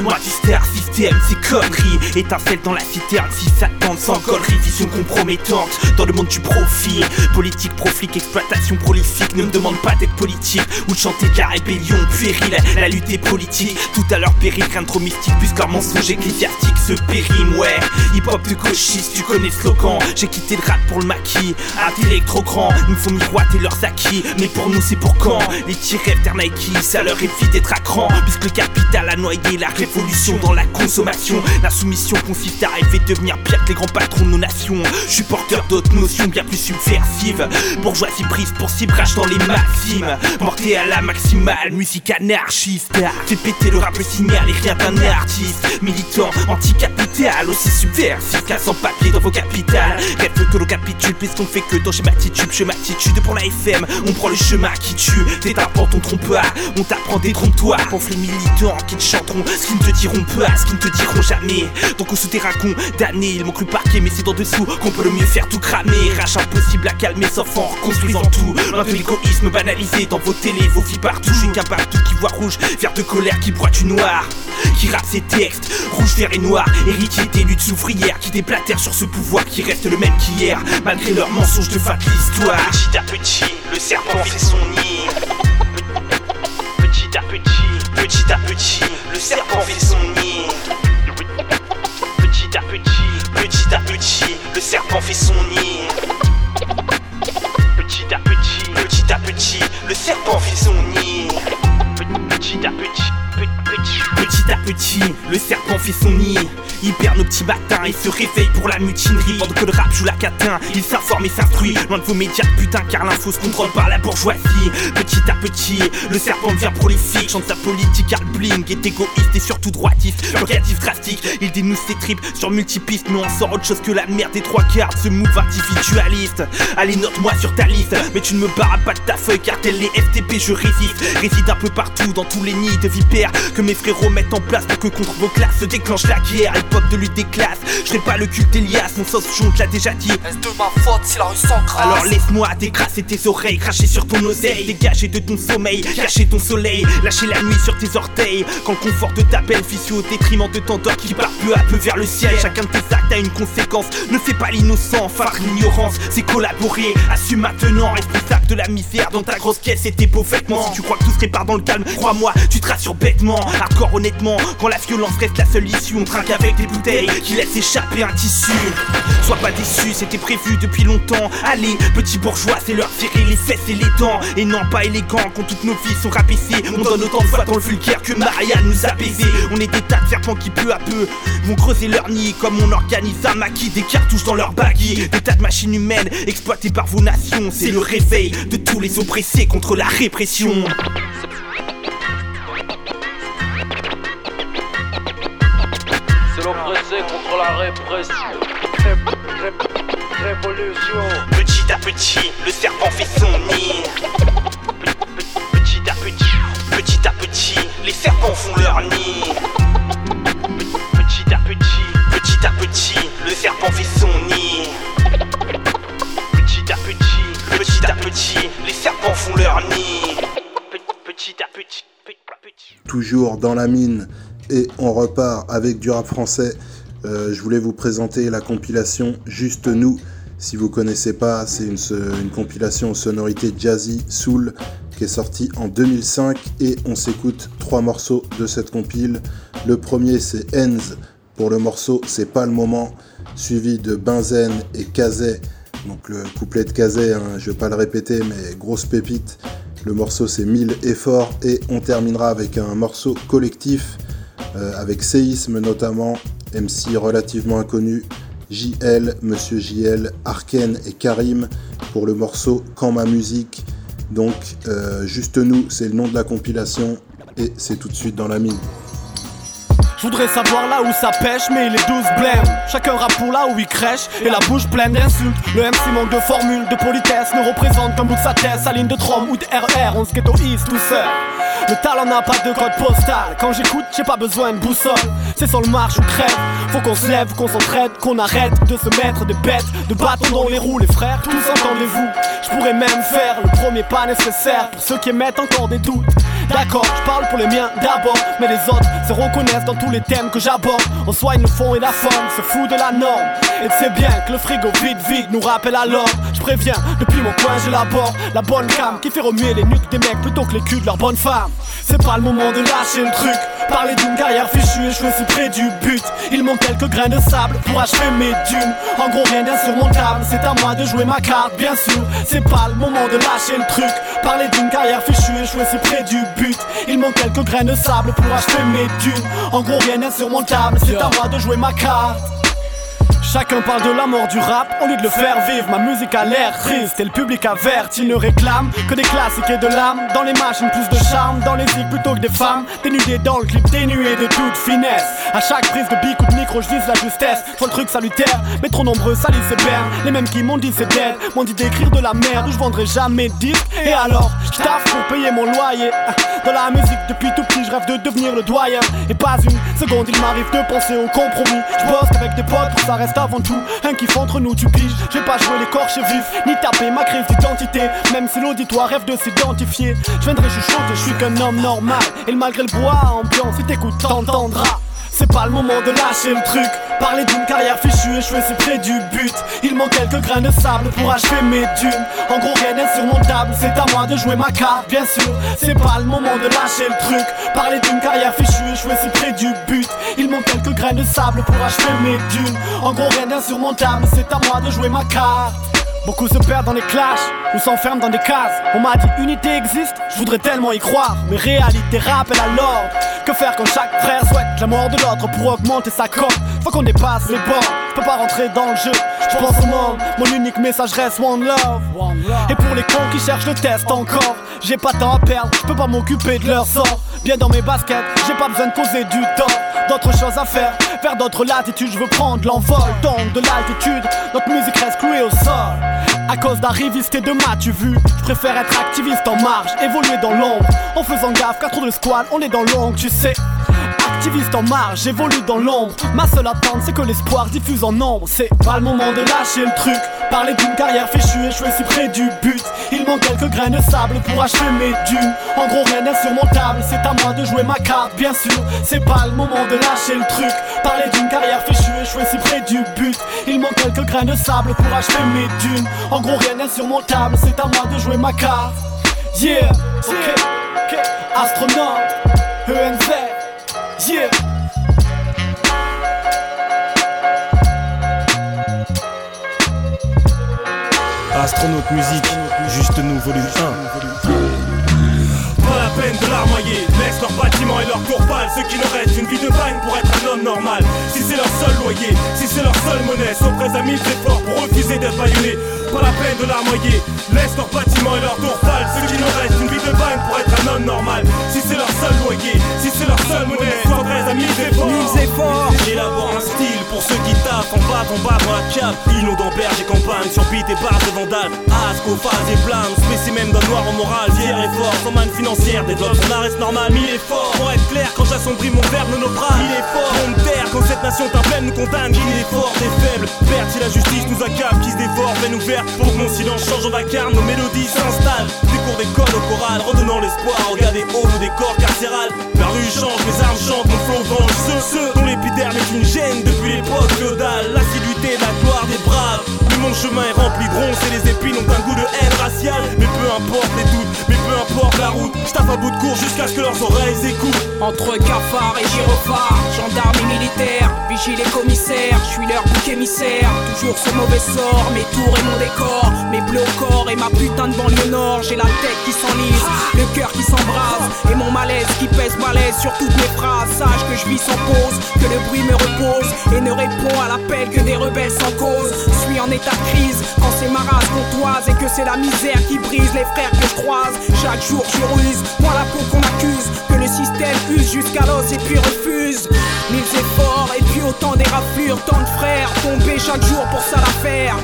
star système, c'est conneries. Étincelle dans la citerne, si ça tente sans conneries, vision compromettante. Dans le monde du profit, politique, proflique, exploitation prolifique. Ne me demande pas d'être politique ou de chanter de la rébellion puérile. La lutte est politique, tout à leur péril, rien de trop mystique, puisque leur mensonge ecclésiastique se périme, ouais. Hip hop de gauchiste, tu connais le slogan. J'ai quitté le rap pour le maquis, intellect trop grand, ils me font miroiter leurs acquis. Mais pour nous, c'est pour quand? Les petits rêves ça leur évite d'être à cran. Puisque le capital a noyé la révolution dans la consommation. La soumission consiste à rêver de devenir pire que les grands patrons de nos nations. Je porteur d'autres notions bien plus subversives. Bourgeoisie prise pour cibrage dans les maximes. Porté à la maximale, musique anarchiste. Fait péter le rap le signal et rien d'un artiste. Militant, anticapital, aussi subversif. Cassant papier dans vos capitales. Rêve que l'on capitule, puisqu'on fait que dans schéma attitude. Schéma attitude pour la FM, on prend le chemin qui tue. T'éteins ton trompe pas, on t'apprend des trompes-toi. Pauvres les militants qui te chanteront ce qu'ils ne te diront pas, ce qu'ils ne te diront jamais. Donc au souterrain condamné, ils m'ont cru parquer, mais c'est d'en dessous qu'on peut le mieux faire tout cramer. Rage impossible à calmer, sauf en reconstruisant tout. Loin de l'égoïsme banalisé dans vos télés, vos vies partout. Suis qu'un partout qui voit rouge, vert de colère qui broie du noir. Qui rappe ses textes, rouge, vert et noir. Héritier des luttes ouvrières qui déblatèrent sur ce pouvoir qui reste le même qu'hier, malgré leurs mensonges de fin de l'histoire. Petit à petit, le serpent fait son nid. Petit à petit, le serpent fait son nid. Petit à petit, petit à petit, le serpent fait son nid. Petit à petit, petit à petit, le serpent fait son nid. Petit à petit, petit, petit à petit, le serpent fait son nid. Il perd nos petits matins et se réveille pour la mutinerie. Pendant que le rap joue la catin, il s'informe et s'instruit. Loin de vos médias de putain, car l'info se contrôle par la bourgeoisie. Petit à petit, le serpent devient prolifique. Chante sa politique, Carl Bling est égoïste et surtout droitiste. Purgatif drastique, il dénouce ses tripes sur multipistes. Mais on sort autre chose que la merde des trois quarts ce move individualiste. Allez, note-moi sur ta liste, mais tu ne me barres pas de ta feuille car tel les FTP, je résiste. Réside un peu partout dans tous les nids de vipères que mes frérots mettent en place pour que contre vos classes se déclenche la guerre. Époque de lutte des classes, je serai pas le culte Elias, mon sauce jaune, l'a déjà dit. Est-ce de ma faute si la rue s'encrasse Alors laisse-moi décrasser tes oreilles, cracher sur ton oseille, dégager de ton sommeil, cacher ton soleil, lâcher la nuit sur tes orteils. Quand le confort de ta peine fissure au détriment de ton qui part peu à peu vers le ciel. Chacun de tes actes a une conséquence, ne fais pas l'innocent, phare l'ignorance, c'est collaborer, assume maintenant, responsable de la misère dans ta grosse caisse et tes beaux vêtements. Si tu crois que tout se répare dans le calme, crois-moi, tu te rassures bêtement. Hardcore honnêtement, quand la violence reste la seule issue, on trinque avec des bouteilles qui laissent échapper un tissu. Sois pas déçu, c'était prévu depuis longtemps. Allez, petit bourgeois, c'est leur tirer les fesses et les dents. Et non, pas élégant quand toutes nos vies sont rabaissées. On donne autant de fois dans le vulgaire que Maria nous a baisé. On est des tas de serpents qui peu à peu vont creuser leur nid. Comme on organise un maquis, des cartouches dans leur baguille. Des tas de machines humaines exploitées par vos nations. C'est le réveil de tous les oppressés contre la répression. Contre la répression. Ré- ré- révolution. Petit à petit, le serpent fait son nid. Petit à petit, petit à petit, les serpents font leur nid. Petit à petit, petit à petit, le serpent fait son nid. Petit à petit, petit à petit, les serpents font leur nid. Petit à petit, petit à petit. toujours dans la mine et on repart avec du rap français. Euh, je voulais vous présenter la compilation Juste Nous. Si vous connaissez pas, c'est une, compilation aux sonorités jazzy soul qui est sortie en 2005 et on s'écoute trois morceaux de cette compile. Le premier c'est Enz pour le morceau C'est pas le moment, suivi de Benzen et Kazay. Donc le couplet de Kazay, hein, je vais pas le répéter, mais grosse pépite. Le morceau c'est 1000 efforts et on terminera avec un morceau collectif euh, avec Séisme notamment, MC relativement inconnu, JL, Monsieur JL, Arken et Karim pour le morceau Quand ma musique. Donc euh, juste nous, c'est le nom de la compilation et c'est tout de suite dans la mine. Je voudrais savoir là où ça pêche, mais il est 12 blêmes. Chacun rappe pour là où il crèche, et la bouche pleine d'insultes. Le MC manque de formule, de politesse, ne représente qu'un bout de sa tête, sa ligne de trom ou de RR, on se ghettoise tout seul. Le talent n'a pas de code postal. Quand j'écoute, j'ai pas besoin de boussole. C'est sur le marche ou crève. Faut qu'on se lève, qu'on s'entraide, qu'on arrête de se mettre des bêtes, de bâtons dans les roues, les frères. Tous entendez-vous. Je pourrais même faire le premier pas nécessaire pour ceux qui émettent encore des doutes. D'accord, je parle pour les miens d'abord, mais les autres se reconnaissent dans tous les thèmes que j'aborde. On soigne le fond et la forme, se fout de la norme. Et c'est bien que le frigo vide vide nous rappelle alors. Je préviens, depuis mon coin j'élabore la bonne cam qui fait remuer les nuques des mecs plutôt que les culs de leurs bonnes femmes. C'est pas le moment de lâcher le truc. Parler d'une carrière fichue et je suis près du but. Il manque quelques grains de sable pour achever mes dunes. En gros, rien d'insurmontable, c'est à moi de jouer ma carte, bien sûr. C'est pas le moment de lâcher le truc. Parler d'une carrière fichue et je suis près du but. Il manque quelques grains de sable pour achever mes dunes. En gros, rien d'insurmontable, c'est à moi de jouer ma carte. Chacun parle de la mort du rap au lieu de le faire vivre. Ma musique a l'air triste et le public averte. Il ne réclame que des classiques et de l'âme. Dans les machines, plus de charme. Dans les zigs plutôt que des femmes. Dénudées dans le clip, dénuées de toute finesse. À chaque prise de bic ou de micro, je vise la justesse. Soit le truc salutaire, mais trop nombreux salissent ses bernes. Les mêmes qui m'ont dit c'est dead, m'ont dit d'écrire de la merde. Où je vendrai jamais de disques. Et alors, je taffe pour payer mon loyer. Dans la musique, depuis tout petit, je rêve de devenir le doyen. Et pas une seconde, il m'arrive de penser au compromis. Je bosse avec des potes, pour ça reste avant tout un kiff entre nous, tu piges. Je vais pas jouer l'écorché vif, ni taper ma crise d'identité. Même si l'auditoire rêve de s'identifier, je viendrai chuchoter, je suis qu'un homme normal. Et malgré le bois ambiance, si t'écoutes, t'entendras. C'est pas le moment de lâcher le truc. Parler d'une carrière fichue, je suis près du but. Il manque quelques grains de sable pour achever mes dunes. En gros, rien d'insurmontable, c'est à moi de jouer ma carte, bien sûr. C'est pas le moment de lâcher le truc. Parler d'une carrière fichue, je suis près du but. Il manque quelques grains de sable pour achever mes dunes. En gros, rien d'insurmontable, c'est à moi de jouer ma carte. Beaucoup se perdent dans les clashs ou s'enferment dans des cases. On m'a dit unité existe, je voudrais tellement y croire. Mais réalité rappelle à l'ordre. Que faire quand chaque frère souhaite la mort de l'autre pour augmenter sa cote? Faut qu'on dépasse les bords, peux pas rentrer dans le jeu. Je pense au monde, mon unique message reste one love. Et pour les cons qui cherchent le test encore, j'ai pas temps à perdre, je peux pas m'occuper de leur sort. Bien dans mes baskets, j'ai pas besoin de causer du tort. D'autres choses à faire, vers d'autres latitudes, je veux prendre l'envol. Donc de l'altitude, notre musique reste clouée au sol. À cause d'arrivistes et de tu vu, je préfère être activiste en marge, évoluer dans l'ombre. En faisant gaffe qu'à trop de squad, on est dans l'ombre, tu sais. Activiste en marge, j'évolue dans l'ombre. Ma seule attente, c'est que l'espoir diffuse en nombre. C'est pas le moment de lâcher le truc. Parler d'une carrière fichue suis si près du but. Il manque quelques grains de sable pour achever mes dunes. En gros, rien d'insurmontable, c'est à moi de jouer ma carte, bien sûr. C'est pas le moment de lâcher le truc. Parler d'une carrière fichue suis si près du but. Il manque quelques grains de sable pour achever mes dunes. En gros, rien d'insurmontable, c'est à moi de jouer ma carte. Yeah, ok, ok, astronaute, ENZ, Yeah. Astronaute musique, juste nous volume 1. Pas la peine de larmoyer laisse leur bâtiment et leur cour pâle Ceux qui ne restent une vie de bagne pour être un homme normal. Si c'est leur seul loyer, si c'est leur seule monnaie Sont prêts à mille efforts pour refuser d'être baïonnés Pas la peine de larmoyer, laisse leur bâtiment et leur tour pâle Ceux qui ne restent une vie de bagne pour être un homme normal. Si c'est leur seul loyer, si c'est leur seule monnaie Sont prêts à mille efforts Mille efforts J'élabore un style pour ceux qui taffent en bas, en bas dans la cave. Inondant berge et campagne, sur et barres de vandales. Asco, phase et blâme, spécimen d'un noir en moral Fier et fort, sans manne financière, développe son art reste normal. Mille efforts, pour être clair, quand j'assombris mon verbe nos bras Mille efforts, on me terre, quand cette nation pleine nous condamne. Mille efforts, des faibles, perte si la justice nous accable Qui se dévore, veine ouverte, pour que mon silence change en vacarme Nos mélodies s'installent, des cours d'école au choral Redonnant l'espoir, regardez haut nos décors carcéral La rue change, mes armes chantent, mon flow venge. Ceux, ceux dont l'épiderme est une gêne depuis l'époque féodale. L'assiduité, la gloire des braves Mais mon chemin est rempli de ronces et les épines ont un goût de haine raciale Mais peu importe les doutes, mais peu importe la route Je tape à bout de cours jusqu'à ce que leurs oreilles écoutent Entre cafards et gyrophares, gendarmes et militaires, vigiles et commissaires, je suis leur bouc émissaire. Toujours ce mauvais sort, mes tours et mon décor, mes bleus au corps et ma putain de banlieue nord. J'ai la tête qui s'enlise, le cœur qui s'embrase et mon malaise qui pèse balèze sur toutes mes phrases. Sache que je vis sans pause, que le bruit me repose et ne répond à l'appel que des rebelles sans cause. Suis en état de crise quand c'est ma race comptoise et que c'est la misère qui brise les frères que je croise. Chaque jour je ruse, moi la peau qu'on accuse, que le système use jusqu'à l'os et puis refuse. Mille efforts et puis autant des raflures, tant de frères tombés chaque jour pour ça l'affaire.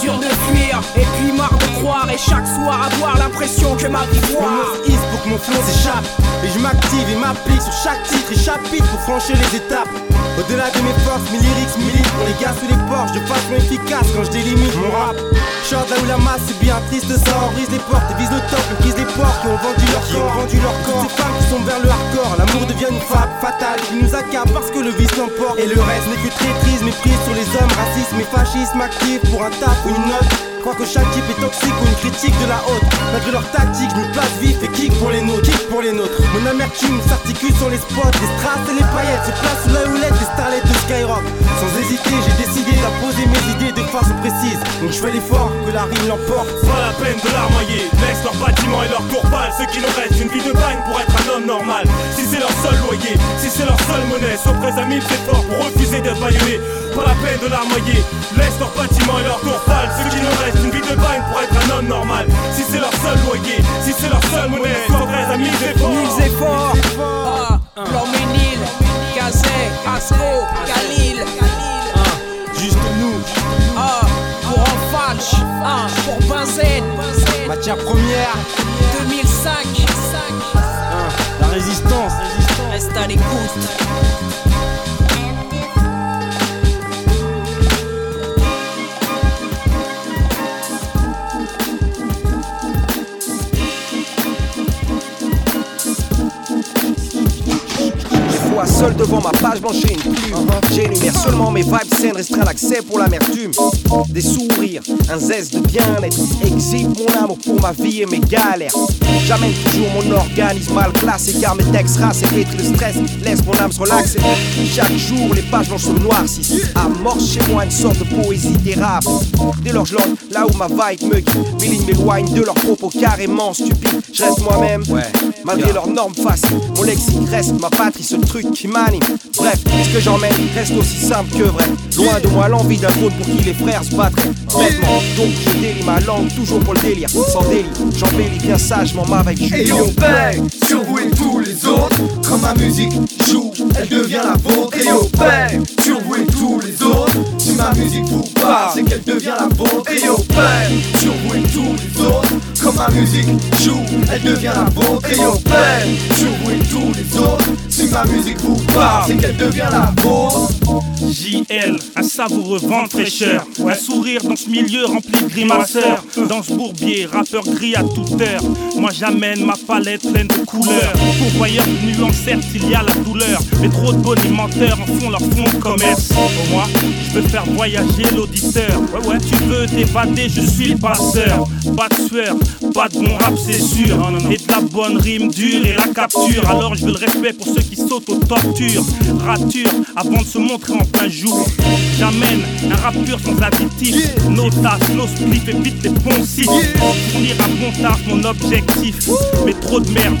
Dur de fuir et puis marre de croire et chaque soir avoir l'impression que ma vie north-east pour que mon flow s'échappe Et je m'active et m'applique sur chaque titre et chapitre pour franchir les étapes Au-delà de mes forces, mes lyrics militent les gars sous les porches De façon efficace quand je délimite mon rap. Short là où la masse c'est bien triste On brise les portes et vise le top On les porcs qui ont vendu leur corps, ont vendu leur corps. Toutes femmes qui sont vers le hardcore L'amour devient une frappe fatale qui nous accable parce que le vice l'emporte. Et le reste n'est que traîtrise, méprise sur les hommes Racisme et fascisme actif pour un taf ou une note Crois que chaque type est toxique ou une critique de la haute. Malgré leur tactique, je me place vif et kick pour les nôtres. Kick pour les nôtres. Mon amertume s'articule sur les spots Les strass et les paillettes. Se placent sous la houlette des starlets de Skyrock. Sans hésiter, j'ai décidé d'imposer mes idées de façon précise. Donc je fais l'effort que la rime l'emporte. Pas la peine de larmoyer, laisse leur bâtiment et leur cour pâle Ceux qui nous restent une vie de bagne pour être un homme normal. Si c'est leur seul loyer, si c'est leur seule monnaie Sont prêts à mille efforts pour refuser d'être baïonnés Pas la peine de larmoyer, laisse leur bâtiment et leur cour pâle Ceux qui nous restent une vie de bagne pour être un homme normal. Si c'est leur seul loyer, si c'est leur seule monnaie Sont prêts à mille efforts. Ah, Ploménil, Gazet, Asco, Khalil. Juste nous. Ah, Pour Enfalch, ah, pour Benzen Matière première. 2005 La résistance. Reste à l'écoute seul devant ma page blanche et une plume. J'énumère seulement mes vibes saines, restreint l'accès pour l'amertume. Des sourires, un zeste de bien-être. Exhibe mon amour pour ma vie et mes galères. J'amène toujours mon organisme mal classé car mes textes rassent et le stress. Laisse mon âme se relaxer. Chaque jour, les pages blanches se noircissent. Amorce chez moi une sorte de poésie d'érable. Dès lors, je là où ma vibe me guide. Mes lignes m'éloignent de leurs propos carrément stupides. Je reste moi-même, malgré leurs normes faciles. Mon lexique reste ma patrie, ce truc qui m'anime. Bref, ce que j'emmène reste aussi simple que vrai. Loin de moi l'envie d'un trône pour qui les frères se battraient. Bêtement, donc je délie ma langue toujours pour le délire. Sans délire, j'embellis bien sagement ma vibe. Et on paye sur vous et tous les autres. Quand ma musique joue, elle devient la vôtre. Et on paye sur vous et tous les autres. Ma musique vous parle, c'est qu'elle devient la vôtre. Et on paye sur vous et tous les autres. Quand ma musique joue, elle devient la vôtre. Et on paye sur vous et tous les autres. Si ma musique vous parle, c'est qu'elle devient la vôtre. JL, un savoureux vent fraîcheur. Un sourire dans ce milieu rempli de grimaceurs. Dans ce bourbier, rappeur gris à toute heure. Moi j'amène ma palette pleine de couleurs. Pourvoyeur de nuances, certes il y a la douleur. Mais trop de bonimenteurs en font leur fond de commerce. Pour moi, je veux faire voyager l'auditeur. Ouais, ouais, tu veux t'évader, je suis le passeur. Pas de sueur, pas de bon rap, c'est sûr. Et de la bonne rime dure et la capture. Alors je veux le respect pour ceux qui sautent aux tortures. Rature avant de se montrer en plein jour. J'amène un rap pur sans additif. Nos tasses, nos spliffs et vite les bons sites. Fournir un bon taf, mon objectif. Mais trop de merde,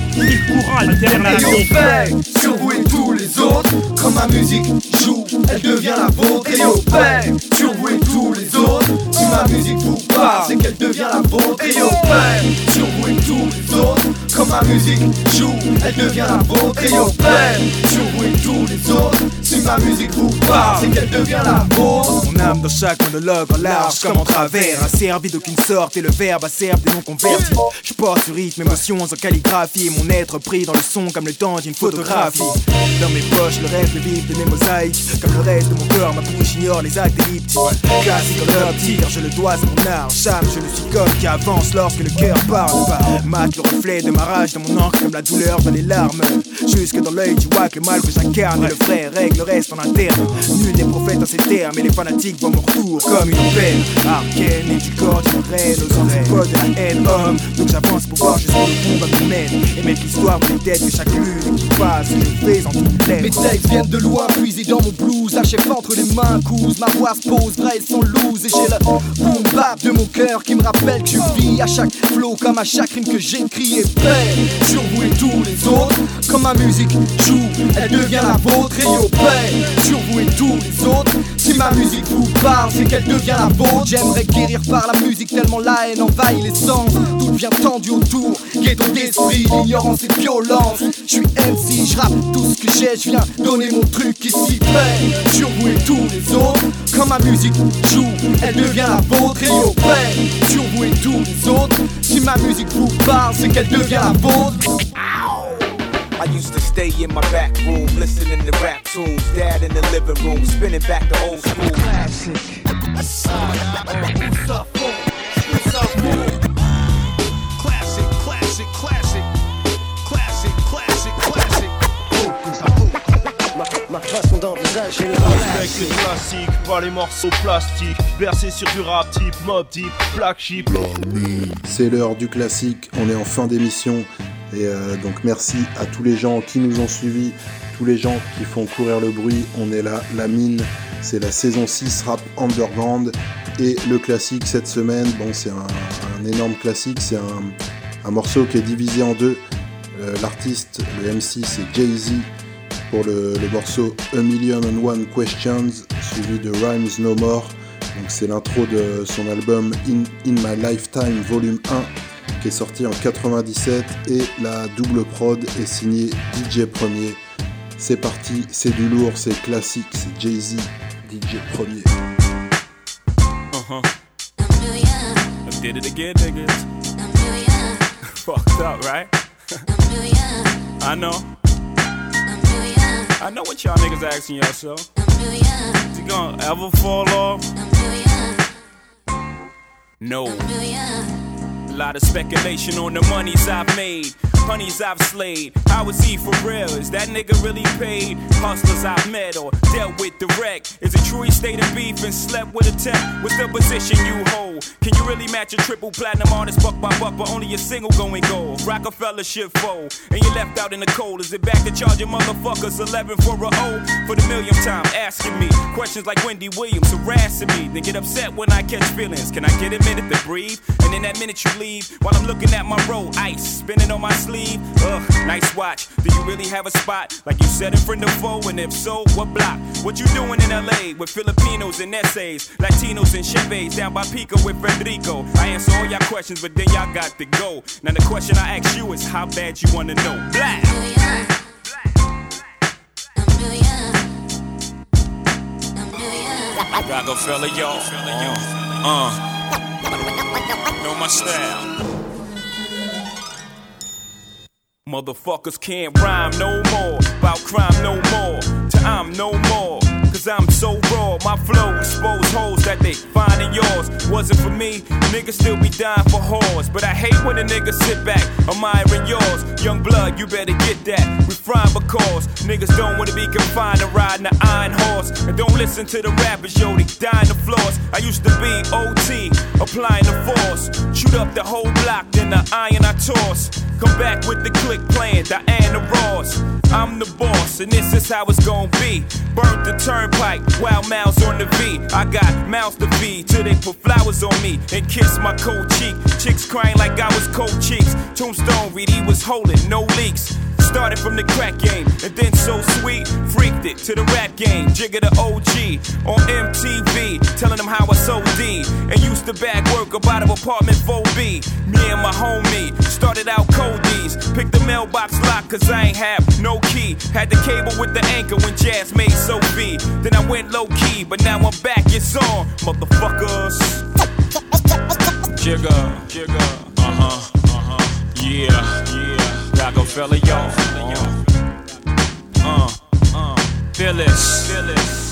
courant alternatif. Et on sur vous et tous les autres. Quand ma musique joue, elle devient la vôtre. Et au paix sur vous et tous les autres. Ma musique vous parle, c'est qu'elle devient la vôtre. Et au paix sur tous les autres. Quand ma musique joue, elle devient la vôtre. Et au paix sur vous et tous les autres. Si ma musique vous parle, c'est qu'elle devient la vôtre. Mon âme dans chaque monologue en large comme en travers. Asservi d'aucune sorte et le verbe acerbe des noms convertis. Je porte ce rythme, émotions en calligraphie. Mon être pris dans le son comme le temps d'une photographie. Dans mes poches, le reste vif de mes mosaïques. Comme le reste de mon corps, ma bouche ignore les actes elliptiques. Classique en leur tir, je le dois à mon art. Charme, je le suis comme qui avance lorsque le cœur parle. Mate le reflet de ma rage dans mon encre comme la douleur dans les larmes. Jusque dans l'œil du wack, le mal que j'incarne. Le frère règle le reste en interne. Nul n'est prophète en ces termes, et les fanatiques voient mon retour comme une peine. Arcane et du corps reine aux antipodes de la haine, homme. Donc j'avance pour voir jusqu'où le combat me mène. Et mettre l'histoire pour les têtes que chaque lune qui passe, je fais en toutes Mes textes viennent de loin, puisés dans mon blues. La chef entre les mains, couse. Ma voix se pose, vrai, elles sont loose. Et j'ai le boom bap de mon cœur qui me rappelle que je vis à chaque flow, comme à chaque rime que j'écris. Et paix sur vous et tous les autres. Comme ma musique joue, elle devient la vôtre. Et yo, paix sur vous et tous les autres. Si ma musique vous parle, c'est qu'elle devient la vôtre. J'aimerais guérir par la musique tellement la haine envahit les sens. Tout devient tendu autour, ghetto d'esprit, l'ignorance et violence. Je suis MC, je rappe tout ce que j'ai, je viens donner mon truc ici. Paix sur vous et tous les autres. Quand ma musique joue, elle devient la vôtre. Et paix sur vous et tous les autres. Si ma musique vous parle, c'est qu'elle devient la vôtre. I used to stay in my back room, listening to rap tunes. Dad in the living room, spinning back the old school classic. Classic, Ma façon d'envisager le Avec les classiques, pas les morceaux plastiques. Bercé sur du rap type, mob type, black sheep. C'est l'heure du classique, on est en fin d'émission. Et euh, donc merci à tous les gens qui nous ont suivis, tous les gens qui font courir le bruit. On est là, la mine, c'est la saison 6 rap underground. Et le classique cette semaine, bon c'est un, un énorme classique, c'est un, un morceau qui est divisé en deux. Euh, L'artiste, le MC c'est Jay-Z pour le, le morceau A Million and One Questions, suivi de Rhymes No More. Donc c'est l'intro de son album In, In My Lifetime Volume 1 qui est sorti en 97 et la double prod est signée DJ Premier. C'est parti, c'est du lourd, c'est classique, c'est Jay-Z, DJ Premier. I did it again, niggas. Fucked up, right? I know. I know what y'all niggas asking yourself. Is he gonna ever fall off? No. A lot of speculation on the monies I've made, honeys I've slayed. How is he for real? Is that nigga really paid? Hustlers I've met or dealt with direct. Is it true he stayed in beef and slept with a tech? What's the position you hold? Can you really match a triple platinum artist buck by buck, but only a single going gold? Roc-A-Fella shit fold, and you left out in the cold. Is it back to charging motherfuckers 11 for a O? For the millionth time, asking me questions like Wendy Williams harassing me. They get upset when I catch feelings. Can I get a minute to breathe? And in that minute you leave, while I'm looking at my roll, ice spinning on my sleeve. Ugh, nice watch. Do you really have a spot like you said in front of foe? And if so, what block? What you doing in LA with Filipinos and essays, Latinos and Chevys down by Pico with Federico? I answer all y'all questions, but then y'all got to go. Now the question I ask you is how bad you wanna know. Black. Roc-A-Fella, y'all. Uh, uh. Know my style. Motherfuckers can't rhyme no more. About crime no more. To I'm no more. Cause I'm so raw, my flow expose holes that they find in yours. Wasn't for me, niggas still be dying for whores. But I hate when a nigga sit back, admiring yours. Young blood, you better get that. We Refine because niggas don't wanna be confined to riding an iron horse. And don't listen to the rappers, yo, they dying the floors. I used to be OT, applying the force. Shoot up the whole block, then the iron I toss. Come back with the click playing, Diana Ross. I'm the boss, and this is how it's gonna be. Burnt the turnpike, wild mouths on the V. I got mouths to feed till they put flowers on me and kiss my cold cheek. Chicks crying like I was cold cheeks. Tombstone read he was holding no leaks. Started from the crack game, and then so sweet, freaked it to the rap game. Jigga the OG on MTV, telling them how I sold D. And used to bag work up out of apartment 4B. Me and my homie started out Cody's. Picked the mailbox lock, cause I ain't have no key. Had the cable with the anchor when Jaz made so Sophie. Then I went low key, but now I'm back, it's on, motherfuckers. Jigga, uh huh, uh huh, yeah, yeah. Roc-A-Fella, yo. Uh, uh, Phyllis, Phyllis.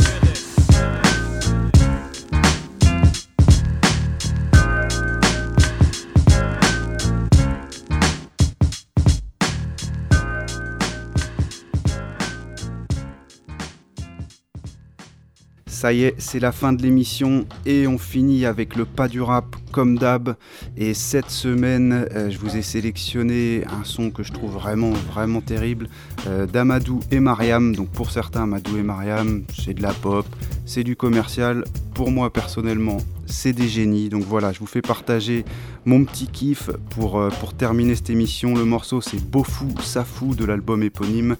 Ça y est, c'est la fin de l'émission et on finit avec le pas du rap comme d'hab. Et cette semaine, euh, je vous ai sélectionné un son que je trouve vraiment, vraiment terrible euh, d'Amadou et Mariam. Donc pour certains, Amadou et Mariam, c'est de la pop, c'est du commercial. Pour moi personnellement, c'est des génies. Donc voilà, je vous fais partager mon petit kiff pour, euh, pour terminer cette émission. Le morceau c'est Beaufou Safou de l'album éponyme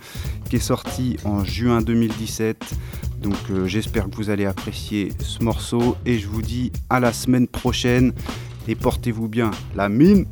qui est sorti en juin 2017. Donc euh, j'espère que vous allez apprécier ce morceau et je vous dis à la semaine prochaine et portez-vous bien. La mine